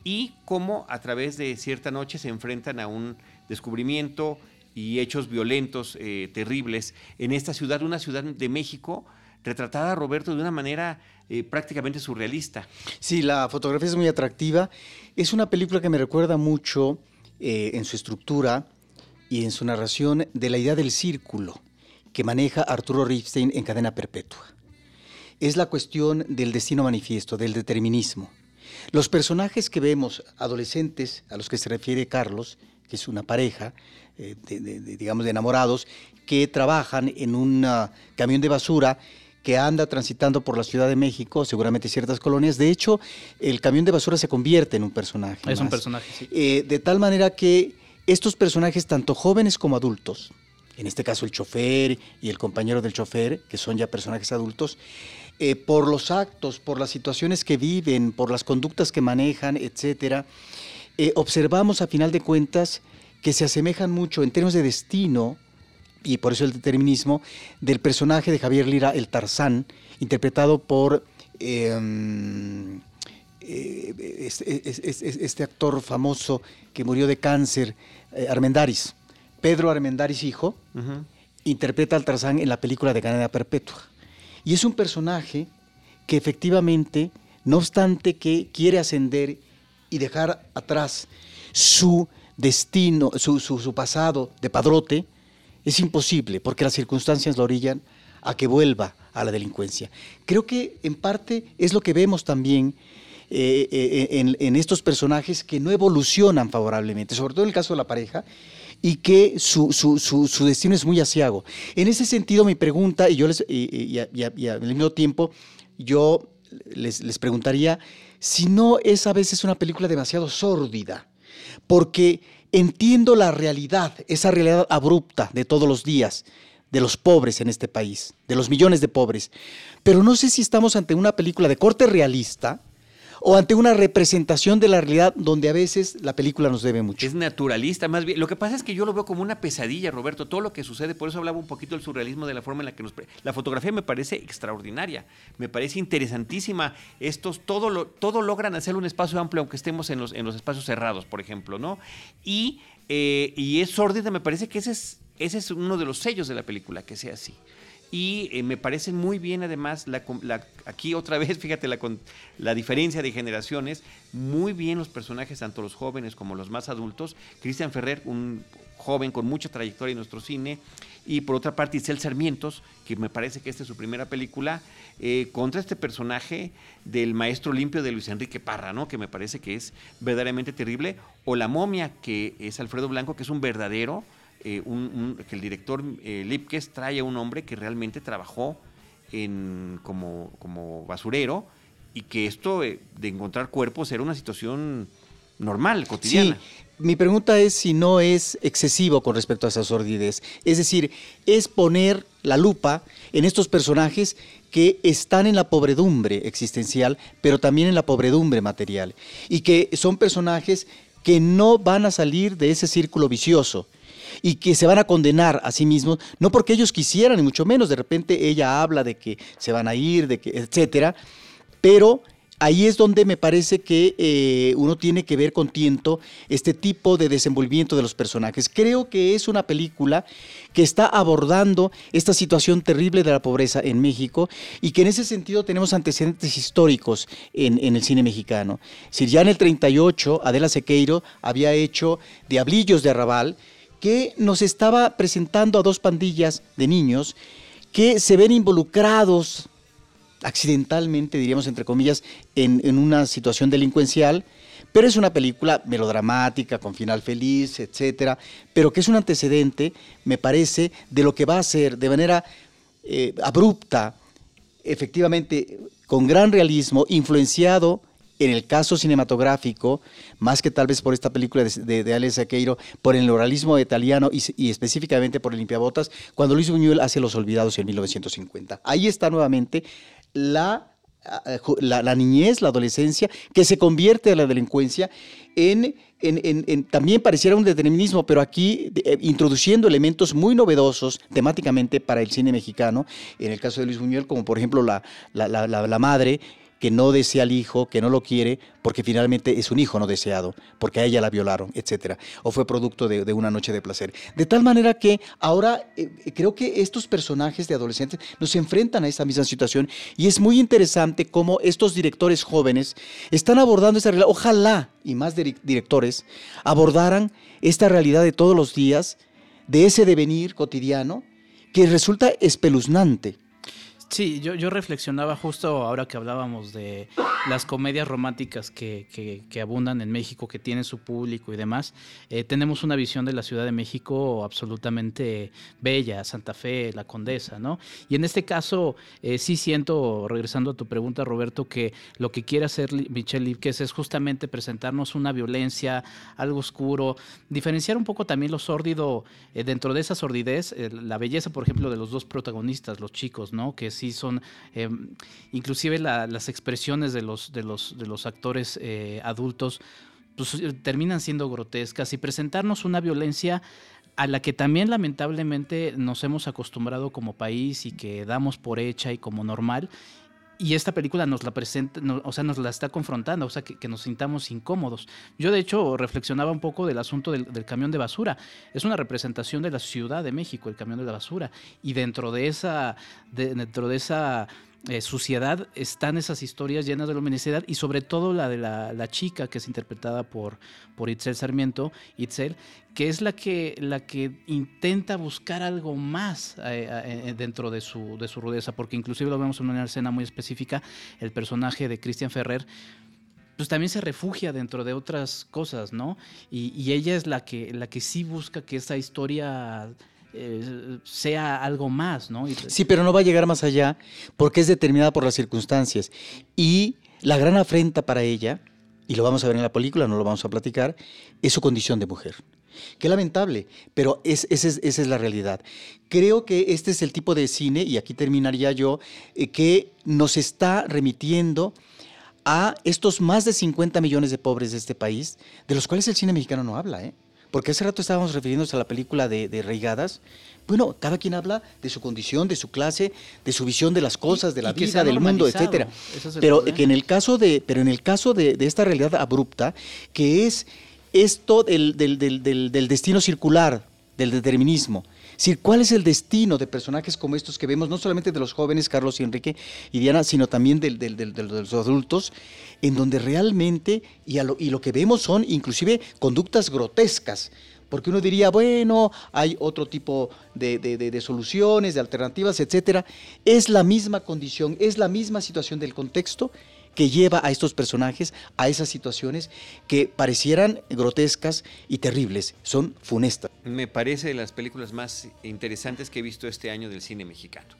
y cómo a través de cierta noche se enfrentan a un descubrimiento y hechos violentos eh, terribles en esta ciudad, una ciudad de México retratada, Roberto, de una manera eh, prácticamente surrealista. Sí, la fotografía es muy atractiva. Es una película que me recuerda mucho en su estructura y en su narración de la idea del círculo que maneja Arturo Ripstein en Cadena Perpetua es la cuestión del destino manifiesto, del determinismo. Los personajes que vemos, adolescentes a los que se refiere Carlos, que es una pareja, eh, digamos, de enamorados, que trabajan en un ah, camión de basura que anda transitando por la Ciudad de México, seguramente ciertas colonias. De hecho, el camión de basura se convierte en un personaje. Es un personaje, sí. Eh, de tal manera que estos personajes, tanto jóvenes como adultos, en este caso el chofer y el compañero del chofer, que son ya personajes adultos, eh, por los actos, por las situaciones que viven, por las conductas que manejan, etcétera, eh, observamos a final de cuentas que se asemejan mucho en términos de destino, y por eso el determinismo, del personaje de Javier Lira, el Tarzán, interpretado por em, eh, este, actor famoso que murió de cáncer, Armendaris. Pedro Armendaris, hijo, interpreta al Tarzán en la película de Cadena Perpetua. Y es un personaje que efectivamente, no obstante que quiere ascender y dejar atrás su destino, su, pasado de padrote, es imposible porque las circunstancias lo orillan a que vuelva a la delincuencia. Creo que en parte es lo que vemos también eh, eh, en, en, estos personajes que no evolucionan favorablemente, sobre todo en el caso de la pareja, y que su, su, su, destino es muy asiago. En ese sentido, mi pregunta, y yo les, y, al mismo tiempo, yo les, les preguntaría si no es a veces una película demasiado sórdida, porque entiendo la realidad, esa realidad abrupta de todos los días, de los pobres en este país, de los millones de pobres. Pero no sé si estamos ante una película de corte realista, o ante una representación de la realidad donde a veces la película nos debe mucho. Es naturalista, más bien. Lo que pasa es que yo lo veo como una pesadilla, Roberto, todo lo que sucede, por eso hablaba un poquito del surrealismo de la forma en la que nos... La fotografía me parece extraordinaria, me parece interesantísima. Estos, todo, lo, todo logran hacer un espacio amplio, aunque estemos en los, en los espacios cerrados, por ejemplo, ¿no? Y, eh, y es sórdida, me parece que ese es, ese es uno de los sellos de la película, que sea así y eh, me parece muy bien además, la, aquí otra vez, fíjate la, la diferencia de generaciones, muy bien los personajes, tanto los jóvenes como los más adultos. Cristian Ferrer, un joven con mucha trayectoria en nuestro cine, y por otra parte Isel Sarmientos, que me parece que esta es su primera película, eh, contra este personaje del maestro limpio de Luis Enrique Parra, ¿no? que me parece que es verdaderamente terrible, o La momia, que es Alfredo Blanco, que es un verdadero eh, que el director eh, Lipkes trae a un hombre que realmente trabajó en, como, como basurero y que esto eh, de encontrar cuerpos era una situación normal, cotidiana. Sí. Mi pregunta es si no es excesivo con respecto a esa sordidez. Es decir, es poner la lupa en estos personajes que están en la pobredumbre existencial, pero también en la pobredumbre material. Y que son personajes que no van a salir de ese círculo vicioso y que se van a condenar a sí mismos, no porque ellos quisieran, ni mucho menos, de repente ella habla de que se van a ir, de que, etcétera, pero ahí es donde me parece que eh, uno tiene que ver con tiento este tipo de desenvolvimiento de los personajes. Creo que es una película que está abordando esta situación terrible de la pobreza en México y que en ese sentido tenemos antecedentes históricos en, el cine mexicano. Si ya en el 38 Adela Sequeiro había hecho Diablillos de Arrabal, que nos estaba presentando a dos pandillas de niños que se ven involucrados accidentalmente, diríamos entre comillas, en, una situación delincuencial, pero es una película melodramática, con final feliz, etcétera, pero que es un antecedente, me parece, de lo que va a ser de manera eh, abrupta, efectivamente, con gran realismo, influenciado en el caso cinematográfico, más que tal vez por esta película de, de, Alex por el neuralismo italiano y, específicamente por el limpiabotas, cuando Luis Buñuel hace Los Olvidados en 1950. Ahí está nuevamente la, la, niñez, la adolescencia, que se convierte a la delincuencia en, también pareciera un determinismo, pero aquí eh, introduciendo elementos muy novedosos temáticamente para el cine mexicano, en el caso de Luis Buñuel, como por ejemplo la, la madre que no desea al hijo, que no lo quiere, porque finalmente es un hijo no deseado, porque a ella la violaron, etc. O fue producto de, una noche de placer. De tal manera que ahora eh, creo que estos personajes de adolescentes nos enfrentan a esta misma situación y es muy interesante cómo estos directores jóvenes están abordando esta realidad. Ojalá y más directores abordaran esta realidad de todos los días, de ese devenir cotidiano, que resulta espeluznante. Sí, yo, yo reflexionaba justo ahora que hablábamos de las comedias románticas que, abundan en México, que tienen su público y demás. Eh, tenemos una visión de la Ciudad de México absolutamente bella, Santa Fe, La Condesa, ¿no? Y en este caso, eh, sí siento, regresando a tu pregunta, Roberto, que lo que quiere hacer Michelle Lipkes es justamente presentarnos una violencia, algo oscuro, diferenciar un poco también lo sórdido eh, dentro de esa sordidez, la belleza, por ejemplo, de los dos protagonistas, los chicos, ¿no? Que sí son, em, inclusive las expresiones de los, de los, de los actores eh, adultos, pues, eh, terminan siendo grotescas. Y presentarnos una violencia a la que también lamentablemente nos hemos acostumbrado como país y que damos por hecha y como normal y esta película nos la presenta, o sea, nos la está confrontando, o sea, que, nos sintamos incómodos. Yo, de hecho, reflexionaba un poco del asunto del, camión de basura. Es una representación de la Ciudad de México, el camión de la basura. Y dentro de esa, dentro de esa eh, suciedad están esas historias llenas de luminosidad y sobre todo la de la, chica que es interpretada por, por Itzel Sarmiento, Itzel, que es la que, la que intenta buscar algo más eh, eh, dentro de su, de su rudeza, porque inclusive lo vemos en una escena muy específica, el personaje de Christian Ferrer, pues también se refugia dentro de otras cosas, ¿no? Y, ella es la que, la que sí busca que esa historia eh, sea algo más, ¿no? Sí, pero no va a llegar más allá porque es determinada por las circunstancias. Y la gran afrenta para ella, y lo vamos a ver en la película, no lo vamos a platicar, es su condición de mujer. Qué lamentable, pero esa es la realidad. Creo que este es el tipo de cine, y aquí terminaría yo, eh, que nos está remitiendo a estos más de 50 millones de pobres de este país, de los cuales el cine mexicano no habla, ¿eh? Porque hace rato estábamos refiriéndonos a la película de, de Reigadas. Bueno, cada quien habla de su condición, de su clase, de su visión de las cosas, de la vida, del mundo, etcétera. pero que en el caso de, pero en el caso de, esta realidad abrupta, que es esto del, del, del, del destino circular, del determinismo, decir, ¿cuál es el destino de personajes como estos que vemos, no solamente de los jóvenes, Carlos y Enrique y Diana, sino también de los adultos, en donde realmente, y, lo, que vemos son inclusive conductas grotescas, porque uno diría, bueno, hay otro tipo de, de, soluciones, de alternativas, etcétera. Es la misma condición, es la misma situación del contexto que lleva a estos personajes a esas situaciones que parecieran grotescas y terribles, son funestas. Me parece de las películas más interesantes que he visto este año del cine mexicano.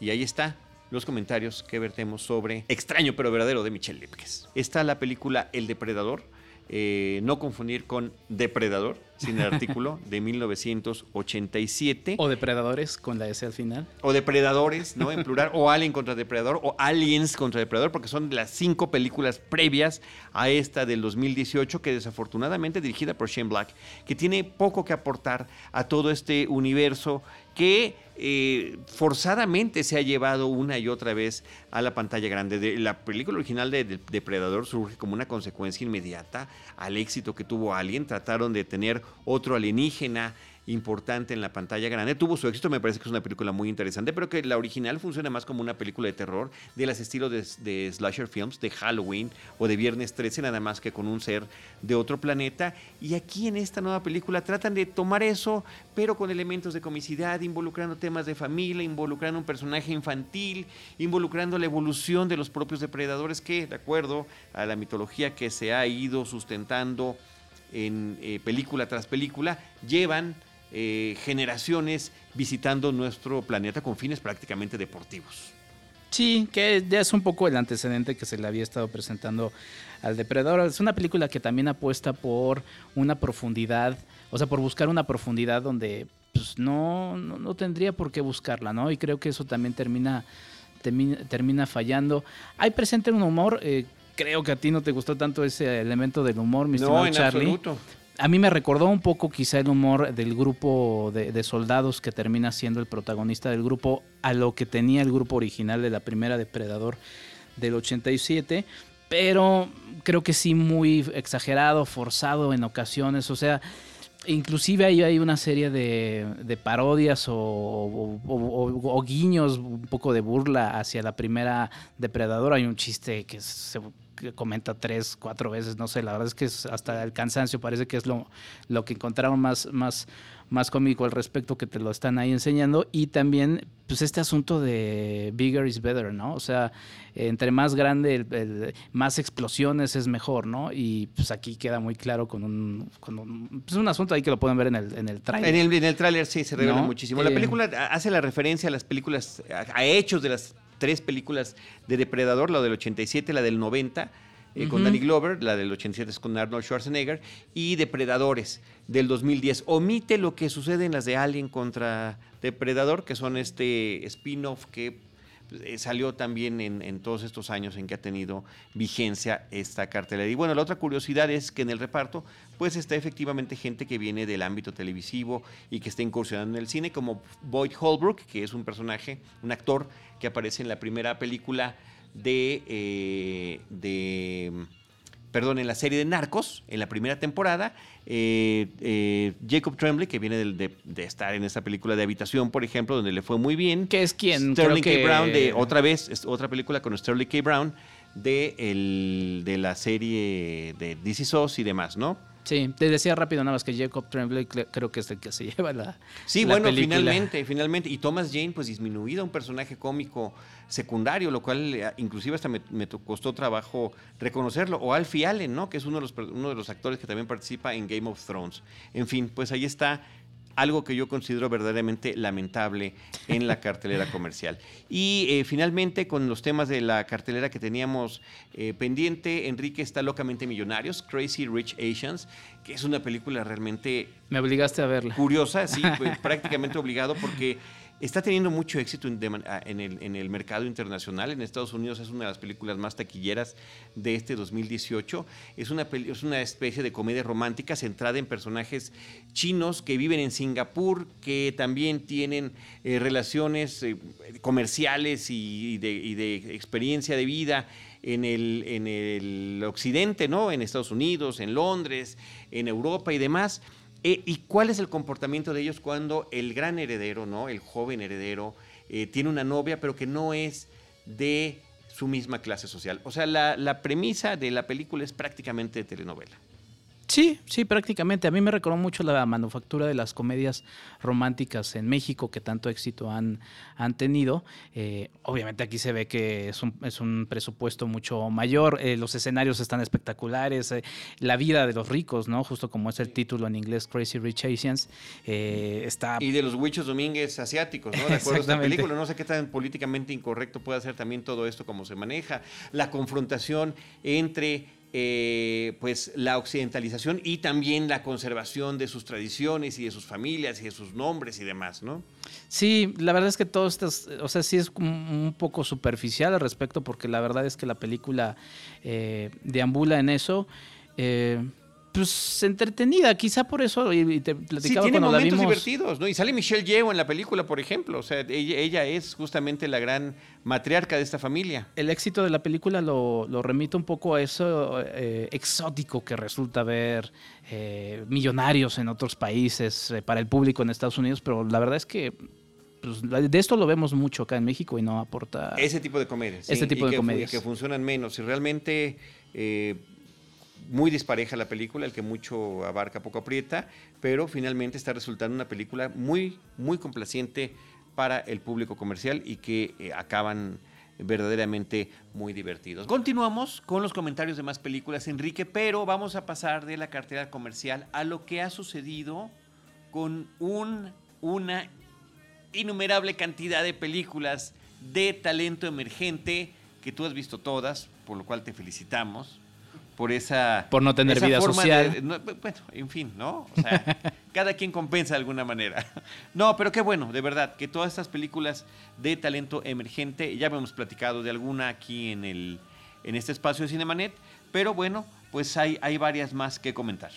Y ahí está, los comentarios que vertemos sobre Extraño pero verdadero de Michelle Lipkes. Está la película El Depredador, eh, no confundir con Depredador, sin el artículo, de 1987. O Depredadores con la S al final. O Depredadores, ¿no? En plural. o Alien contra Depredador. O Aliens contra Depredador, porque son las cinco películas previas a esta del 2018, que desafortunadamente dirigida por Shane Black, que tiene poco que aportar a todo este universo que eh, forzadamente se ha llevado una y otra vez a la pantalla grande. De, la película original de, Depredador surge como una consecuencia inmediata al éxito que tuvo Alien. Trataron de tener otro alienígena importante en la pantalla grande. Tuvo su éxito, me parece que es una película muy interesante, pero que la original funciona más como una película de terror, de las estilos de, slasher films, de Halloween o de Viernes 13, nada más que con un ser de otro planeta. Y aquí en esta nueva película tratan de tomar eso, pero con elementos de comicidad, involucrando temas de familia, involucrando un personaje infantil, involucrando la evolución de los propios depredadores que, de acuerdo a la mitología que se ha ido sustentando en eh, película tras película, llevan eh, generaciones visitando nuestro planeta con fines prácticamente deportivos. Sí, que ya es un poco el antecedente que se le había estado presentando al Depredador. Es una película que también apuesta por una profundidad, o sea, por buscar una profundidad donde pues, no, no, tendría por qué buscarla, ¿no? Y creo que eso también termina, termina, fallando. Hay presente un humor, eh, creo que a ti no te gustó tanto ese elemento del humor, mi no, en Absoluto a mí me recordó un poco quizá el humor del grupo de, soldados que termina siendo el protagonista del grupo a lo que tenía el grupo original de la primera Depredador del 87, pero creo que sí muy exagerado, forzado en ocasiones, o sea, inclusive ahí hay una serie de, parodias o, o, guiños, un poco de burla hacia la primera Depredador, hay un chiste que se comenta tres, cuatro veces, no sé, la verdad es que hasta el cansancio parece que es lo, lo que encontraron más, más, más cómico al respecto que te lo están ahí enseñando y también pues este asunto de bigger is better, ¿no? O sea, entre más grande, más explosiones es mejor, ¿no? Y pues aquí queda muy claro con un, con un, pues un asunto ahí que lo pueden ver en el, en el tráiler. En el, en el tráiler sí, se revela muchísimo. La eh, película hace la referencia a las películas, a hechos de las tres películas de Depredador, la del 87, la del 90, eh, con Danny Glover, la del 87 es con Arnold Schwarzenegger, y Depredadores del 2010. Omite lo que sucede en las de Alien contra Depredador, que son este spin-off que eh, salió también en, todos estos años en que ha tenido vigencia esta cartelera. Y bueno, la otra curiosidad es que en el reparto, pues está efectivamente gente que viene del ámbito televisivo y que está incursionando en el cine, como Boyd Holbrook, que es un personaje, un actor que aparece en la primera película de, eh, de perdón, en la serie de Narcos, en la primera temporada, eh, eh, Jacob Tremblay, que viene de, estar en esta película de Habitación, por ejemplo, donde le fue muy bien. ¿Qué es quién? Sterling K. Brown, de otra vez, otra película con Sterling K. Brown, de, el, de la serie de DC SOS y demás, ¿no? Sí, te decía rápido nada más que Jacob Tremblay creo que es el que se lleva la. Sí, bueno, finalmente, finalmente. Y Thomas Jane, pues disminuido, un personaje cómico secundario, lo cual eh, inclusive hasta me, costó trabajo reconocerlo. O Alfie Allen, ¿no? Que es uno de, los, uno de los actores que también participa en Game of Thrones. En fin, pues ahí está algo que yo considero verdaderamente lamentable en la cartelera comercial. Y eh, finalmente, con los temas de la cartelera que teníamos eh, pendiente, Enrique está locamente Millonarios, Crazy Rich Asians, que es una película realmente... Me obligaste a verla. Curiosa, sí, pues, prácticamente obligado porque Está teniendo mucho éxito ah, en, el, mercado internacional. En Estados Unidos es una de las películas más taquilleras de este 2018. Es una, es una especie de comedia romántica centrada en personajes chinos que viven en Singapur, que también tienen eh, relaciones eh, comerciales y, de, experiencia de vida en el, en el occidente, ¿no? En Estados Unidos, en Londres, en Europa y demás. Eh, ¿Y cuál es el comportamiento de ellos cuando el gran heredero, ¿no? el joven heredero, eh, tiene una novia, pero que no es de su misma clase social? O sea, la, la premisa de la película es prácticamente de telenovela. Sí, sí, prácticamente. A mí me recordó mucho la manufactura de las comedias románticas en México que tanto éxito han, han tenido. Eh, obviamente aquí se ve que es un, es un presupuesto mucho mayor, eh, los escenarios están espectaculares, eh, la vida de los ricos, ¿no? Justo como es el título en inglés, Crazy Rich Asians, está... Y de los huichos domínguez asiáticos, ¿no? De acuerdo a esta película, no sé qué tan políticamente incorrecto puede ser también todo esto como se maneja, la confrontación entre eh, pues la occidentalización y también la conservación de sus tradiciones y de sus familias y de sus nombres y demás, ¿no? Sí, la verdad es que todo esto, o sea, sí es un poco superficial al respecto porque la verdad es que la película eh, deambula en eso. Eh, pues entretenida, quizá por eso y te platicaba sí, tiene momentos divertidos, ¿no? Y sale Michelle Yeoh en la película, por ejemplo, o sea, ella, es justamente la gran matriarca de esta familia. El éxito de la película lo, remite un poco a eso eh, exótico que resulta ver eh, millonarios en otros países eh, para el público en Estados Unidos, pero la verdad es que pues, de esto lo vemos mucho acá en México y no aporta ese tipo de comedias. Ese tipo de comedias que funcionan menos y realmente muy dispareja la película, el que mucho abarca poco aprieta, pero finalmente está resultando una película muy, muy complaciente para el público comercial y que eh, acaban verdaderamente muy divertidos. Continuamos con los comentarios de más películas, Enrique, pero vamos a pasar de la cartera comercial a lo que ha sucedido con un, una innumerable cantidad de películas de talento emergente que tú has visto todas, por lo cual te felicitamos por esa... Por no tener vida social. bueno, en fin, ¿no? O sea, cada quien compensa de alguna manera. No, pero qué bueno, de verdad, que todas estas películas de talento emergente, ya hemos platicado de alguna aquí en, el, en este espacio de Cinemanet, pero bueno, pues hay, hay varias más que comentar.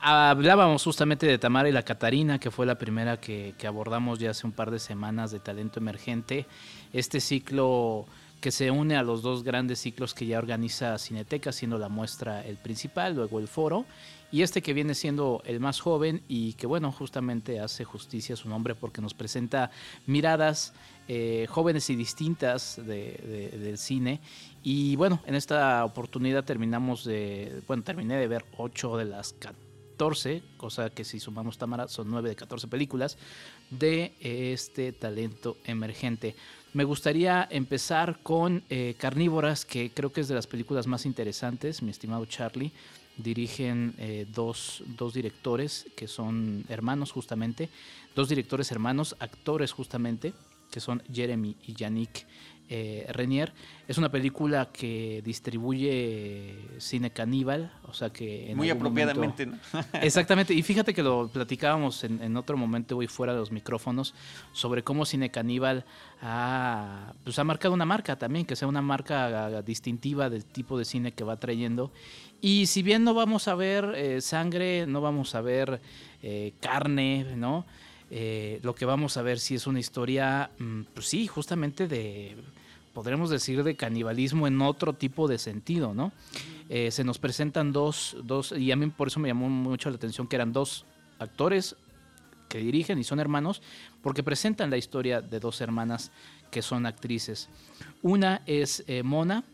Hablábamos justamente de Tamara y la Catarina, que fue la primera que, que abordamos ya hace un par de semanas de talento emergente. Este ciclo que se une a los dos grandes ciclos que ya organiza Cineteca, siendo la muestra el principal, luego el foro, y este que viene siendo el más joven y que bueno, justamente hace justicia a su nombre porque nos presenta miradas eh, jóvenes y distintas del cine. Y bueno, en esta oportunidad terminamos de, bueno, terminé de ver 8 de las 14, cosa que si sumamos Tamara son 9 de 14 películas de este talento emergente. Me gustaría empezar con eh, Carnívoras, que creo que es de las películas más interesantes, mi estimado Charlie. Dirigen eh, dos, dos, directores que son hermanos justamente, dos directores hermanos, actores justamente, que son Jeremy y Yannick eh, Renier. Es una película que distribuye cine caníbal, o sea que... Muy apropiadamente, ¿no? exactamente, y fíjate que lo platicábamos en, otro momento hoy fuera de los micrófonos sobre cómo cine caníbal ha, pues ha marcado una marca también, que sea una marca distintiva del tipo de cine que va trayendo. Y si bien no vamos a ver eh, sangre, no vamos a ver eh, carne, ¿no? lo que vamos a ver si es una historia, mm, pues sí, justamente de podremos decir, de canibalismo en otro tipo de sentido, ¿no? Eh, se nos presentan dos, dos, y a mí por eso me llamó mucho la atención que eran dos actores que dirigen y son hermanos, porque presentan la historia de dos hermanas que son actrices. Una es eh, Mona,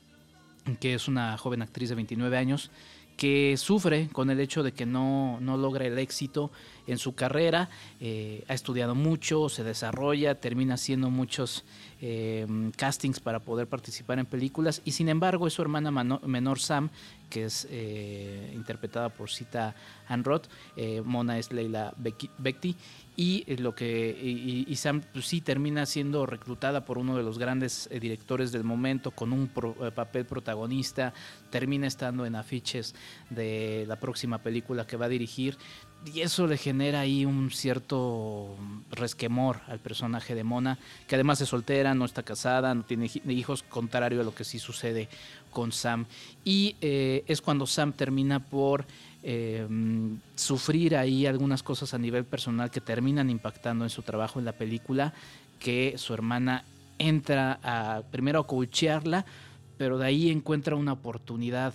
que es una joven actriz de 29 años, que sufre con el hecho de que no, logra el éxito en su carrera, eh, ha estudiado mucho, se desarrolla, termina haciendo muchos eh, castings para poder participar en películas y sin embargo es su hermana menor Sam, que es eh, interpretada por Sita Anroth, Mona es Leila Bekti y lo que y, Sam pues, sí termina siendo reclutada por uno de los grandes eh, directores del momento con un eh, papel protagonista. Termina estando en afiches de la próxima película que va a dirigir. Y eso le genera ahí un cierto resquemor al personaje de Mona que además es soltera no está casada no tiene hijos contrario a lo que sí sucede con Sam y eh, es cuando Sam termina por eh, sufrir ahí algunas cosas a nivel personal que terminan impactando en su trabajo en la película, que su hermana entra primero a coachearla, pero de ahí encuentra una oportunidad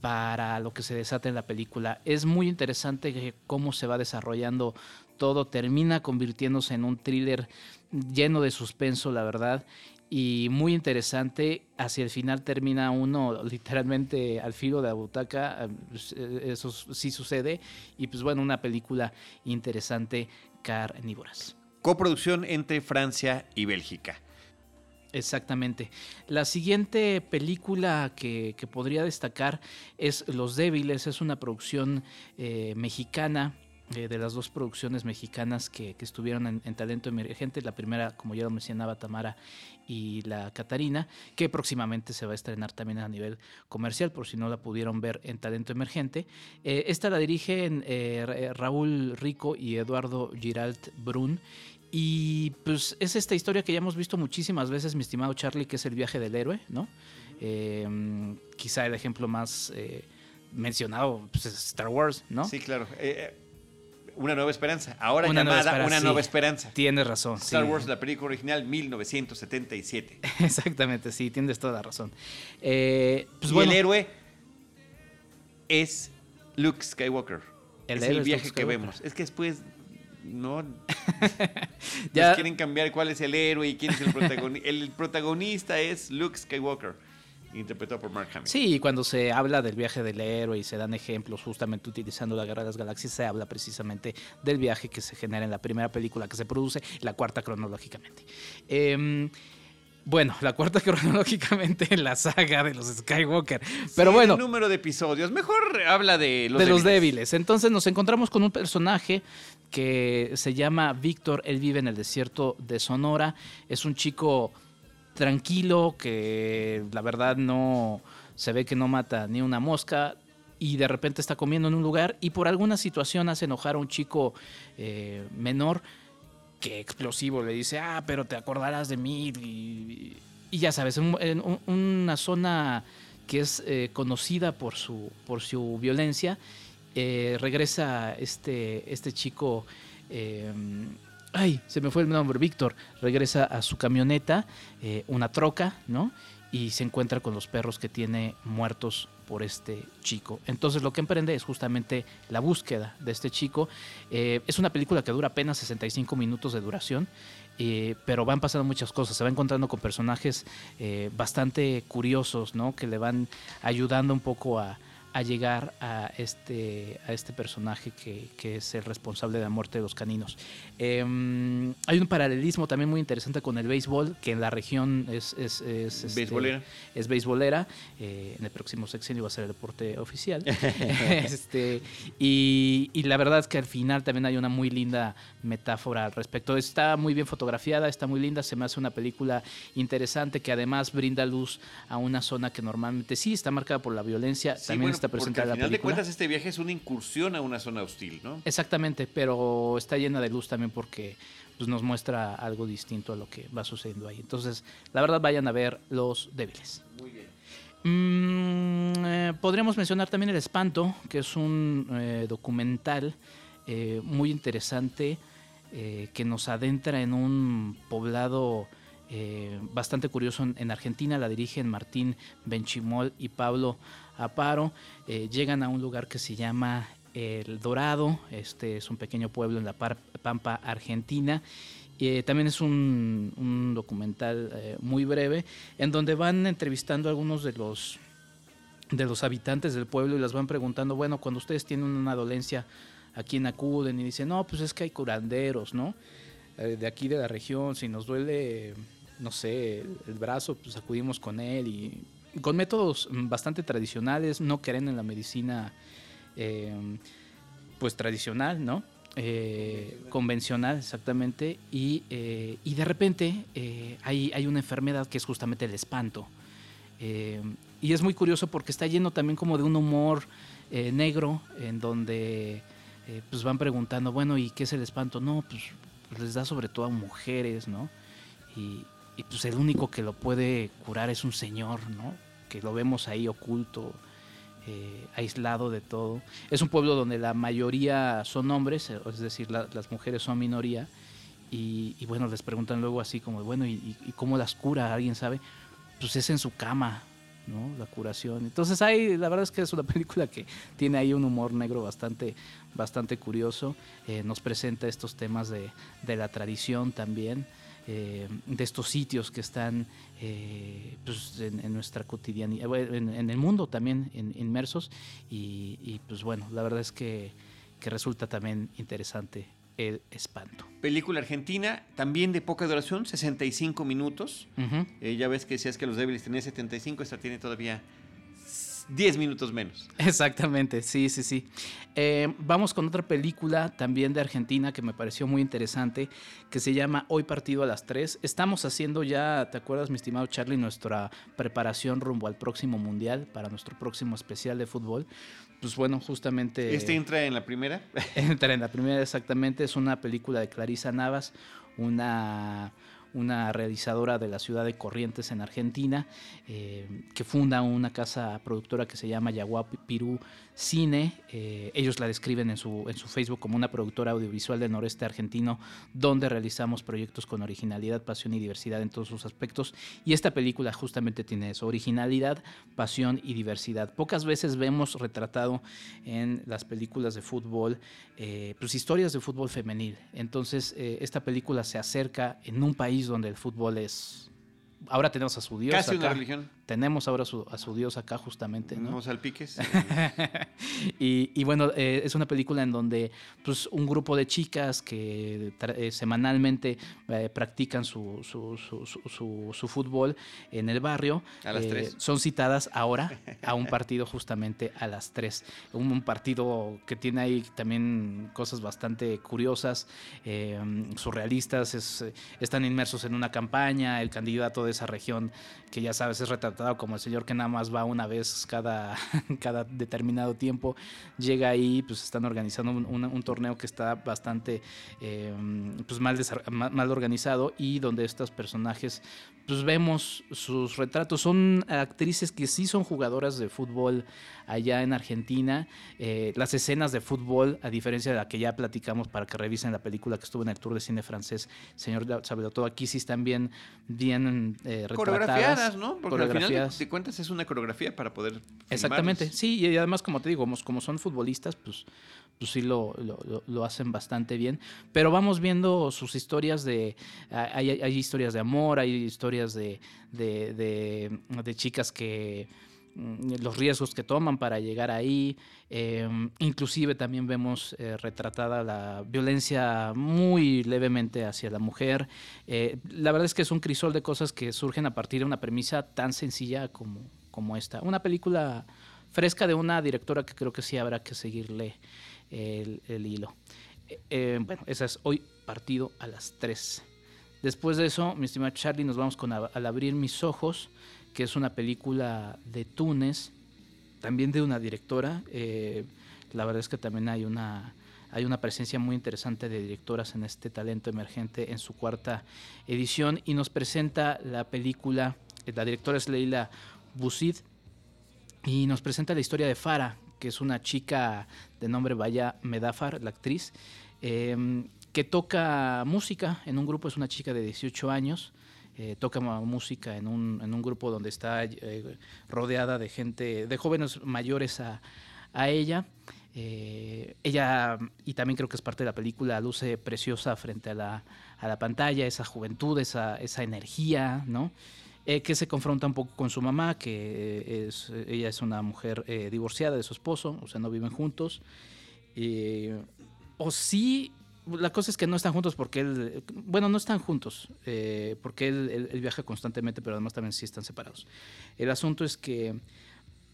para lo que se desata en la película. Es muy interesante cómo se va desarrollando todo, termina convirtiéndose en un thriller lleno de suspenso, la verdad, y muy interesante. Hacia el final termina uno literalmente al filo de la butaca, eh, eso sí sucede, y pues bueno, una película interesante, carnívoras. Coproducción entre Francia y Bélgica. Exactamente. La siguiente película que, podría destacar es Los Débiles, es una producción eh, mexicana eh, de las dos producciones mexicanas que, estuvieron en, Talento Emergente. La primera, como ya lo mencionaba Tamara, y la Catarina, que próximamente se va a estrenar también a nivel comercial, por si no la pudieron ver en Talento Emergente. Eh, esta la dirigen eh, Raúl Rico y Eduardo Giralt Brun. Y pues es esta historia que ya hemos visto muchísimas veces, mi estimado Charlie, que es el viaje del héroe, ¿no? quizá el ejemplo más mencionado pues, es Star Wars, ¿no? Sí, claro. Una Nueva Esperanza. Ahora llamada Una Nueva Esperanza. Tienes razón. Star Wars, la película original, 1977. Exactamente, sí, tienes toda la razón. Eh, pues y el héroe es Luke Skywalker. El es el viaje que vemos. Es que después no ya quieren cambiar cuál es el héroe y quién es el protagonista. el protagonista es Luke Skywalker interpretado por Mark Hamill. Sí, cuando se habla del viaje del héroe y se dan ejemplos justamente utilizando la Guerra de las Galaxias, se habla precisamente del viaje que se genera en la primera película que se produce, la cuarta cronológicamente. Em, bueno, la cuarta cronológicamente en la saga de los Skywalker. Pero bueno. El número de episodios. Mejor habla de los de débiles. los débiles. Entonces nos encontramos con un personaje que se llama Víctor. Él vive en el desierto de Sonora. Es un chico tranquilo, que la verdad no se ve que no mata ni una mosca y de repente está comiendo en un lugar y por alguna situación hace enojar a un chico eh, menor que explosivo le dice, ah, pero te acordarás de mí y, ya sabes, en, una zona que es eh, conocida por su, por su violencia, eh, regresa este, este chico ay, se me fue el nombre, Víctor, regresa a su camioneta, eh, una troca, ¿no? Y se encuentra con los perros que tiene muertos por este chico. Entonces lo que emprende es justamente la búsqueda de este chico. Eh, es una película que dura apenas 65 minutos de duración, eh, pero van pasando muchas cosas. Se va encontrando con personajes bastante curiosos, ¿no? Que le van ayudando un poco a, a llegar a este, a este personaje que, es el responsable de la muerte de los caninos. Em, hay un paralelismo también muy interesante con el béisbol, que en la región es, es, es, este, beisbolera. es beisbolera. Eh, en el próximo sexenio va a ser el deporte oficial. este, y, y, la verdad es que al final también hay una muy linda metáfora al respecto. Está muy bien fotografiada, está muy linda, se me hace una película interesante que además brinda luz a una zona que normalmente sí está marcada por la violencia. también porque al final de cuentas este viaje es una incursión a una zona hostil, ¿no? Exactamente, pero está llena de luz también porque pues, nos muestra algo distinto a lo que va sucediendo ahí. Entonces, la verdad, vayan a ver Los Débiles. Muy bien. Mm, eh, podríamos mencionar también El Espanto, que es un eh, documental eh, muy interesante que nos adentra en un poblado bastante curioso en, en, Argentina. La dirigen Martín Benchimol y Pablo a paro, eh, llegan a un lugar que se llama El Dorado, este es un pequeño pueblo en la Pampa Argentina. Eh, también es un, documental eh, muy breve en donde van entrevistando a algunos de los, de los habitantes del pueblo y les van preguntando, bueno, cuando ustedes tienen una dolencia, ¿a quién acuden? Y dicen, no, pues es que hay curanderos, ¿no? de aquí de la región, si nos duele, no sé, el brazo, pues acudimos con él y con métodos bastante tradicionales, no creen en la medicina eh, pues tradicional, ¿no? Eh, convencional. exactamente, y, eh, y de repente hay, hay, una enfermedad que es justamente el espanto. y es muy curioso porque está lleno también como de un humor negro, en donde pues van preguntando, bueno, ¿y qué es el espanto? No, pues, pues les da sobre todo a mujeres, ¿no? Y, y pues el único que lo puede curar es un señor, ¿no? Que lo vemos ahí oculto, eh, aislado de todo. Es un pueblo donde la mayoría son hombres, eh, es decir, las mujeres son minoría. Y, bueno, les preguntan luego así como, bueno, ¿y, cómo las cura? ¿Alguien sabe? Pues es en su cama, ¿no? La curación. Entonces hay, la verdad es que es una película que tiene ahí un humor negro bastante, bastante curioso. Eh, nos presenta estos temas de, de la tradición también. Eh, de estos sitios que están eh, pues, en, nuestra cotidianidad, en, el mundo también inmersos. Y, pues bueno, la verdad es que, resulta también interesante el espanto. Película argentina, también de poca duración, 65 minutos. Eh, ya ves que decías que los débiles tenían 75, esta tiene todavía 10 minutos menos. Exactamente, sí, sí, sí. Eh, vamos con otra película también de Argentina que me pareció muy interesante, que se llama Hoy partido a las 3. Estamos haciendo ya, ¿te acuerdas, mi estimado Charlie, nuestra preparación rumbo al próximo Mundial, para nuestro próximo especial de fútbol? Pues bueno, justamente... ¿Este entra en la primera? entra en la primera, exactamente. Es una película de Clarisa Navas, una una realizadora de la ciudad de Corrientes en Argentina, eh, que funda una casa productora que se llama Yaguá Pirú Cine. Eh, ellos la describen en su, en su Facebook como una productora audiovisual del noreste argentino, donde realizamos proyectos con originalidad, pasión y diversidad en todos sus aspectos. Y esta película justamente tiene eso, originalidad, pasión y diversidad. Pocas veces vemos retratado en las películas de fútbol, eh, pues historias de fútbol femenil. Entonces, esta película se acerca en un país donde el fútbol es ahora tenemos a su Dios. Casi una religión. Tenemos ahora a su Dios acá justamente. ¿no? Vamos al piques. y, bueno, eh, es una película en donde pues, un grupo de chicas que eh, semanalmente eh, practican su su, su, su, fútbol en el barrio. A las tres. Son citadas ahora a un partido justamente a las tres. Un, partido que tiene ahí también cosas bastante curiosas, surrealistas, es, están inmersos en una campaña, el candidato de esa región que ya sabes es retratado como el señor que nada más va una vez cada, cada determinado tiempo, llega ahí, pues están organizando un, torneo que está bastante eh, pues mal, mal organizado y donde estos personajes pues vemos sus retratos. Son actrices que sí son jugadoras de fútbol allá en Argentina. Eh, las escenas de fútbol, a diferencia de la que ya platicamos para que revisen la película que estuvo en el Tour de Cine francés, señor sabe todo, aquí sí están bien, bien eh, Coreografiadas, ¿no? Porque al final de, cuentas es una coreografía para poder... Exactamente, sí, y además como te digo, como, son futbolistas, pues pues sí lo, lo, hacen bastante bien. Pero vamos viendo sus historias de. Hay, hay historias de amor, hay historias de, de, de, chicas que los riesgos que toman para llegar ahí. Em, inclusive también vemos eh, retratada la violencia muy levemente hacia la mujer. Eh, la verdad es que es un crisol de cosas que surgen a partir de una premisa tan sencilla como, como esta. Una película fresca de una directora que creo que sí habrá que seguirle el, hilo. Eh, eh, bueno, esa es hoy partido a las 3. Después de eso, mi estimado Charlie, nos vamos con Al abrir mis ojos, que es una película de Túnez, también de una directora. Eh, la verdad es que también hay una, hay una presencia muy interesante de directoras en este talento emergente en su cuarta edición y nos presenta la película, la directora es Leila Bousid y nos presenta la historia de Farah, que es una chica de nombre Vaya Medafar, la actriz, em, que toca música en un grupo, es una chica de 18 años. Eh, toca música en un, en un, grupo donde está eh, rodeada de gente, de jóvenes mayores a, ella. Eh, ella, y también creo que es parte de la película, luce preciosa frente a la, a la pantalla, esa juventud, esa, esa energía, ¿no? Que se confronta un poco con su mamá, que es, ella es una mujer divorciada de su esposo, o sea, no viven juntos. o sí, la cosa es que no están juntos porque él, bueno, no están juntos, eh, porque él, él, viaja constantemente, pero además también sí están separados. El asunto es que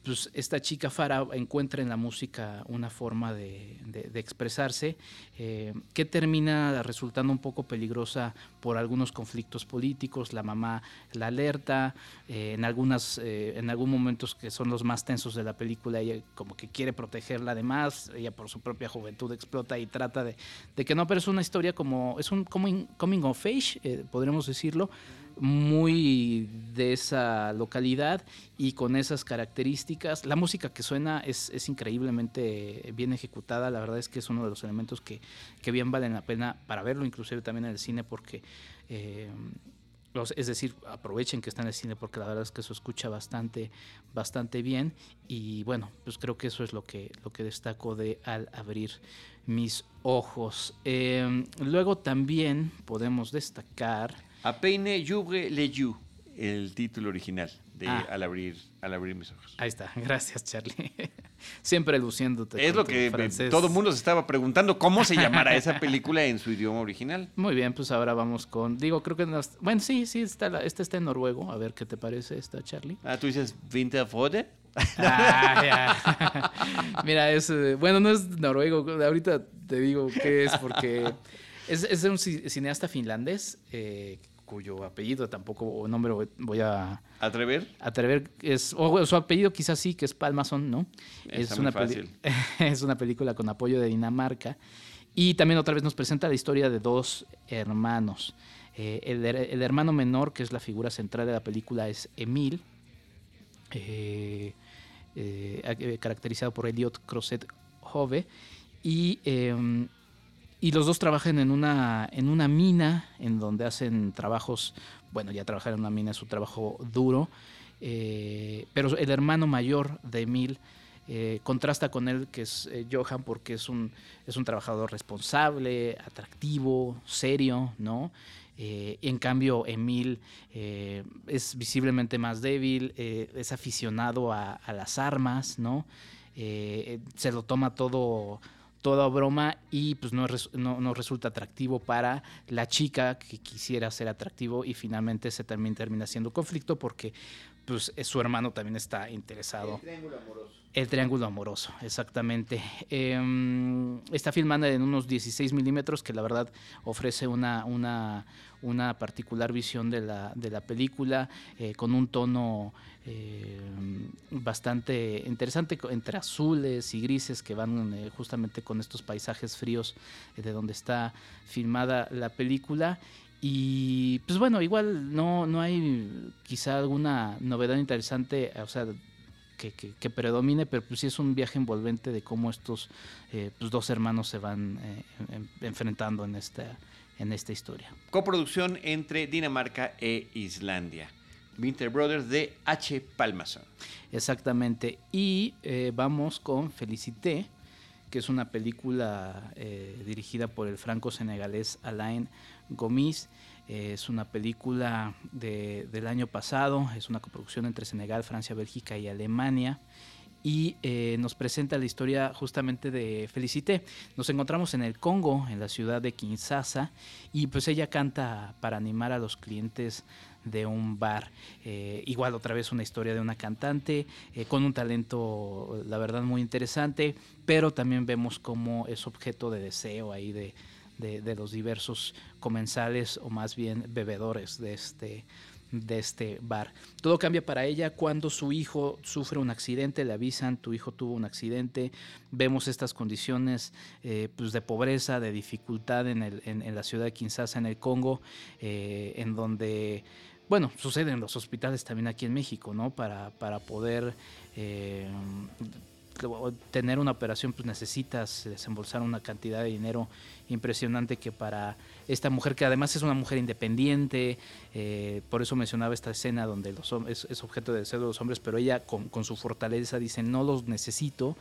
pues esta chica Fara encuentra en la música una forma de, expresarse eh, que termina resultando un poco peligrosa por algunos conflictos políticos. La mamá la alerta, eh, en, algunas, eh, en algunos momentos que son los más tensos de la película, ella como que quiere protegerla además, ella por su propia juventud explota y trata de, que no, pero es una historia como, es un coming, coming of age, podríamos decirlo, muy de esa localidad y con esas características. La música que suena es, es, increíblemente bien ejecutada, la verdad es que es uno de los elementos que, que bien valen la pena para verlo, inclusive también en el cine, porque... Eh, es decir, aprovechen que está en el cine porque la verdad es que se escucha bastante, bastante bien. Y bueno, pues creo que eso es lo que, lo que destaco de al abrir mis ojos. Eh, luego también podemos destacar a Peine yeux, el título original de ah. al, abrir, al abrir mis ojos. Ahí está, gracias Charlie. Siempre luciéndote. Es lo que todo el mundo se estaba preguntando, ¿cómo se llamará esa película en su idioma original? Muy bien, pues ahora vamos con, digo, creo que, bueno, sí, sí, está esta está en noruego, a ver qué te parece esta, Charlie. Ah, tú dices Vinterfode. Ah, Mira, es, eh, bueno, no es noruego, ahorita te digo qué es porque es, es un cineasta finlandés eh, cuyo apellido tampoco, o nombre voy a... ¿Atrever? Atrever, es, o su apellido quizás sí, que es Palmason, ¿no? es una, fácil. es una película con apoyo de Dinamarca. Y también otra vez nos presenta la historia de dos hermanos. Eh, el, hermano menor, que es la figura central de la película, es Emil, eh, eh, caracterizado por Elliot Crosset Hove. Y em, y los dos trabajan en una, en una mina en donde hacen trabajos, bueno, ya trabajar en una mina es un trabajo duro, eh, pero el hermano mayor de Emil eh, contrasta con él, que es eh, Johan, porque es un, es un trabajador responsable, atractivo, serio, ¿no? en cambio, Emil es visiblemente más débil, es aficionado a, las armas, ¿no? se lo toma todo toda broma y pues no, no, resulta atractivo para la chica que quisiera ser atractivo y finalmente se también termina siendo conflicto porque pues su hermano también está interesado. El triángulo amoroso. El triángulo amoroso, exactamente. Em, está filmada en unos 16 milímetros que la verdad ofrece una, una, una particular visión de la, de la película eh, con un tono eh, bastante interesante entre azules y grises que van eh, justamente con estos paisajes fríos de donde está filmada la película. Y pues bueno, igual no, no hay quizá alguna novedad interesante, o sea, que, que, predomine, pero pues sí es un viaje envolvente de cómo estos pues dos hermanos se van enfrentando en esta, en esta historia. Coproducción entre Dinamarca e Islandia. Winter Brothers de H. Palmason. Exactamente. Y eh, vamos con Felicité, que es una película eh, dirigida por el franco-senegalés Alain Gomis. Es una película del año pasado, es una coproducción entre Senegal, Francia, Bélgica y Alemania y eh, nos presenta la historia justamente de Felicité. Nos encontramos en el Congo, en la ciudad de Kinshasa, y pues ella canta para animar a los clientes de un bar. Eh, igual otra vez una historia de una cantante eh, con un talento, la verdad, muy interesante, pero también vemos cómo es objeto de deseo ahí de, de los diversos comensales o más bien bebedores de este de este bar. Todo cambia para ella cuando su hijo sufre un accidente, le avisan, tu hijo tuvo un accidente, vemos estas condiciones eh, pues de pobreza, de dificultad en, el, en, la ciudad de Kinshasa, en el Congo, eh, en donde bueno, sucede en los hospitales también aquí en México, ¿no? Para, para poder eh, tener una operación pues necesitas desembolsar una cantidad de dinero impresionante que para esta mujer que además es una mujer independiente, eh, por eso mencionaba esta escena donde los es, es objeto de deseo de los hombres, pero ella con, su fortaleza dice no los necesito,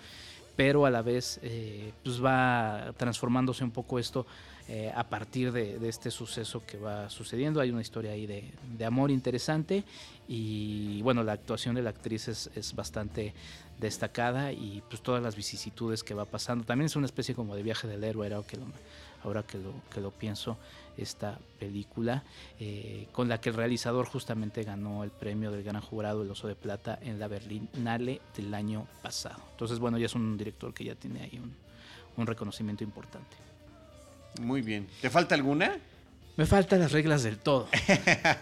pero a la vez eh, pues va transformándose un poco esto eh, a partir de, este suceso que va sucediendo. Hay una historia ahí de, amor interesante y bueno, la actuación de la actriz es, bastante destacada y pues todas las vicisitudes que va pasando. También es una especie como de viaje del héroe, ahora que lo, ahora que lo, que lo pienso, esta película, eh, con la que el realizador justamente ganó el premio del Gran Jurado El Oso de Plata en la Berlinale del año pasado. Entonces, bueno, ya es un director que ya tiene ahí un reconocimiento importante. Muy bien. ¿Te falta alguna? Me faltan las reglas del todo.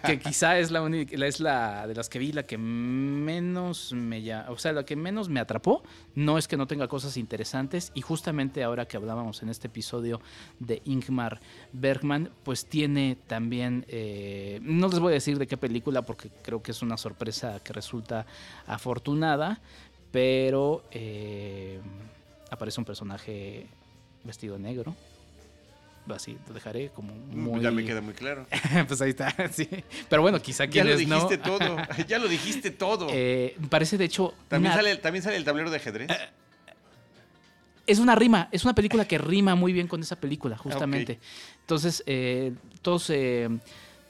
que quizá es la única, es la de las que vi la que menos me ya, o sea, la que menos me atrapó. No es que no tenga cosas interesantes. Y justamente ahora que hablábamos en este episodio de Ingmar Bergman, pues tiene también. Eh, no les voy a decir de qué película, porque creo que es una sorpresa que resulta afortunada. Pero eh, aparece un personaje vestido negro así lo dejaré como mm, muy... Ya me queda muy claro. pues ahí está, sí. Pero bueno, quizá Ya lo dijiste todo, ya lo dijiste todo. Eh, parece de hecho... ¿También, sale, ¿También sale el tablero de ajedrez? Eh, es una rima, es una película que rima muy bien con esa película, justamente. Entonces, eh, todos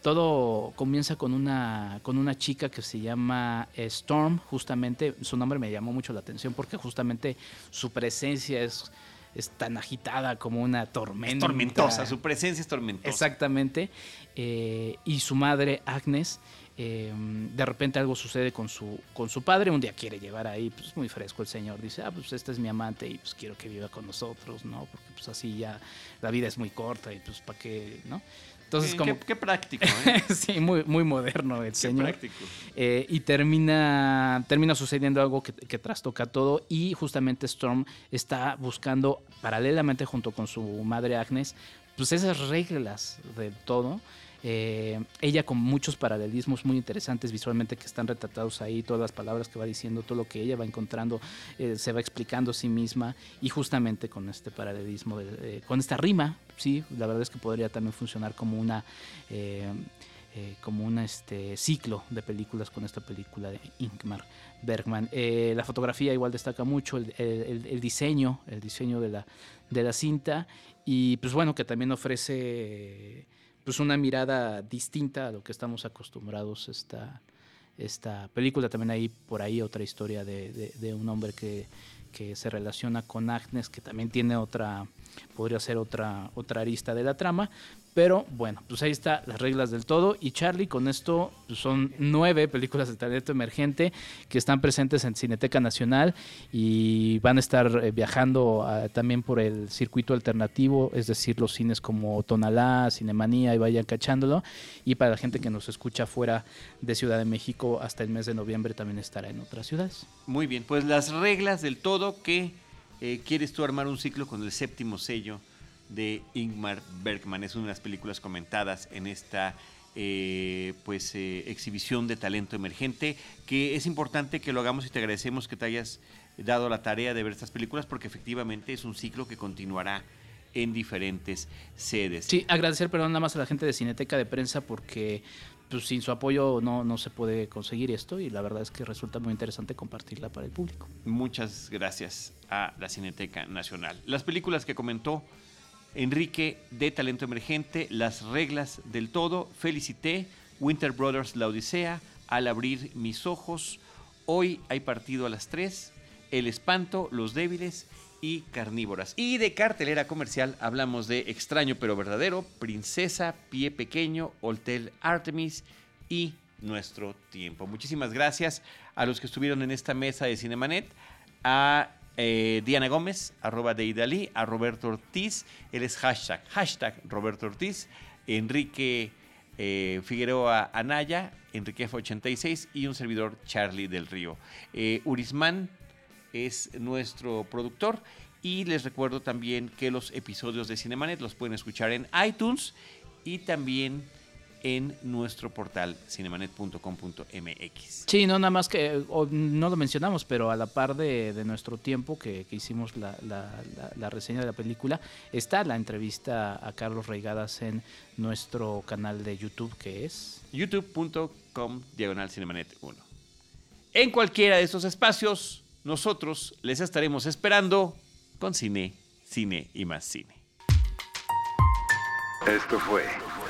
todo comienza con una, con una chica que se llama eh, Storm, justamente, su nombre me llamó mucho la atención porque justamente su presencia es, es tan agitada como una tormenta. tormentosa, su presencia es tormentosa. Exactamente. Eh, y su madre, Agnes, em, de repente algo sucede con su, con su padre, un día quiere llevar ahí, pues muy fresco el señor, dice, ah, pues este es mi amante y pues quiero que viva con nosotros, ¿no? Porque pues así ya la vida es muy corta y pues para qué, ¿no? Entonces, como... Qué, práctico, ¿eh? sí, muy, muy moderno el señor. Práctico. Eh, y termina, termina sucediendo algo que, que, trastoca todo y justamente Storm está buscando paralelamente junto con su madre Agnes, pues esas reglas de todo eh, ella con muchos paralelismos muy interesantes visualmente que están retratados ahí, todas las palabras que va diciendo, todo lo que ella va encontrando, eh, se va explicando a sí misma y justamente con este paralelismo, eh, con esta rima, sí, la verdad es que podría también funcionar como una... como un este, ciclo de películas con esta película de Ingmar Bergman. la fotografía igual destaca mucho, el, el, diseño, el diseño de la, de la cinta y pues bueno, que también ofrece pues una mirada distinta a lo que estamos acostumbrados esta, esta película. También hay por ahí otra historia de, de, un hombre que, que, se relaciona con Agnes, que también tiene otra, podría ser otra, otra arista de la trama, pero bueno, pues ahí está las reglas del todo. Y Charlie, con esto pues son nueve películas de talento emergente que están presentes en Cineteca Nacional y van a estar eh, viajando ah, también por el circuito alternativo, es decir, los cines como Tonalá, Cinemanía y vayan cachándolo. Y para la gente que nos escucha fuera de Ciudad de México, hasta el mes de noviembre también estará en otras ciudades. Muy bien, pues las reglas del todo que eh, quieres tú armar un ciclo con el séptimo sello de Ingmar Bergman. Es una de las películas comentadas en esta eh, pues eh, exhibición de talento emergente que es importante que lo hagamos y te agradecemos que te hayas dado la tarea de ver estas películas porque efectivamente es un ciclo que continuará en diferentes sedes. Sí, agradecer perdón nada más a la gente de Cineteca de Prensa porque pues, sin su apoyo no, no se puede conseguir esto y la verdad es que resulta muy interesante compartirla para el público. Muchas gracias a la Cineteca Nacional. Las películas que comentó Enrique de Talento Emergente, Las Reglas del Todo, Felicité, Winter Brothers La Odisea, Al Abrir Mis Ojos, Hoy hay partido a las 3, El Espanto, Los Débiles y Carnívoras. Y de cartelera comercial hablamos de Extraño pero Verdadero, Princesa, Pie Pequeño, Hotel Artemis y Nuestro Tiempo. Muchísimas gracias a los que estuvieron en esta mesa de Cinemanet, a eh, Diana Gómez, arroba de Idalí, a Roberto Ortiz, él es hashtag, hashtag Roberto Ortiz, Enrique eh, Figueroa Anaya, Enrique F86 y un servidor Charlie del Río. Eh, Urisman es nuestro productor y les recuerdo también que los episodios de Cinemanet los pueden escuchar en iTunes y también en nuestro portal cinemanet.com.mx. Sí, no, nada más que, no lo mencionamos, pero a la par de, nuestro tiempo que, hicimos la, reseña de la película, está la entrevista a Carlos Reigadas en nuestro canal de YouTube, que es youtube.com diagonal cinemanet 1. En cualquiera de esos espacios, nosotros les estaremos esperando con cine, cine y más cine. Esto fue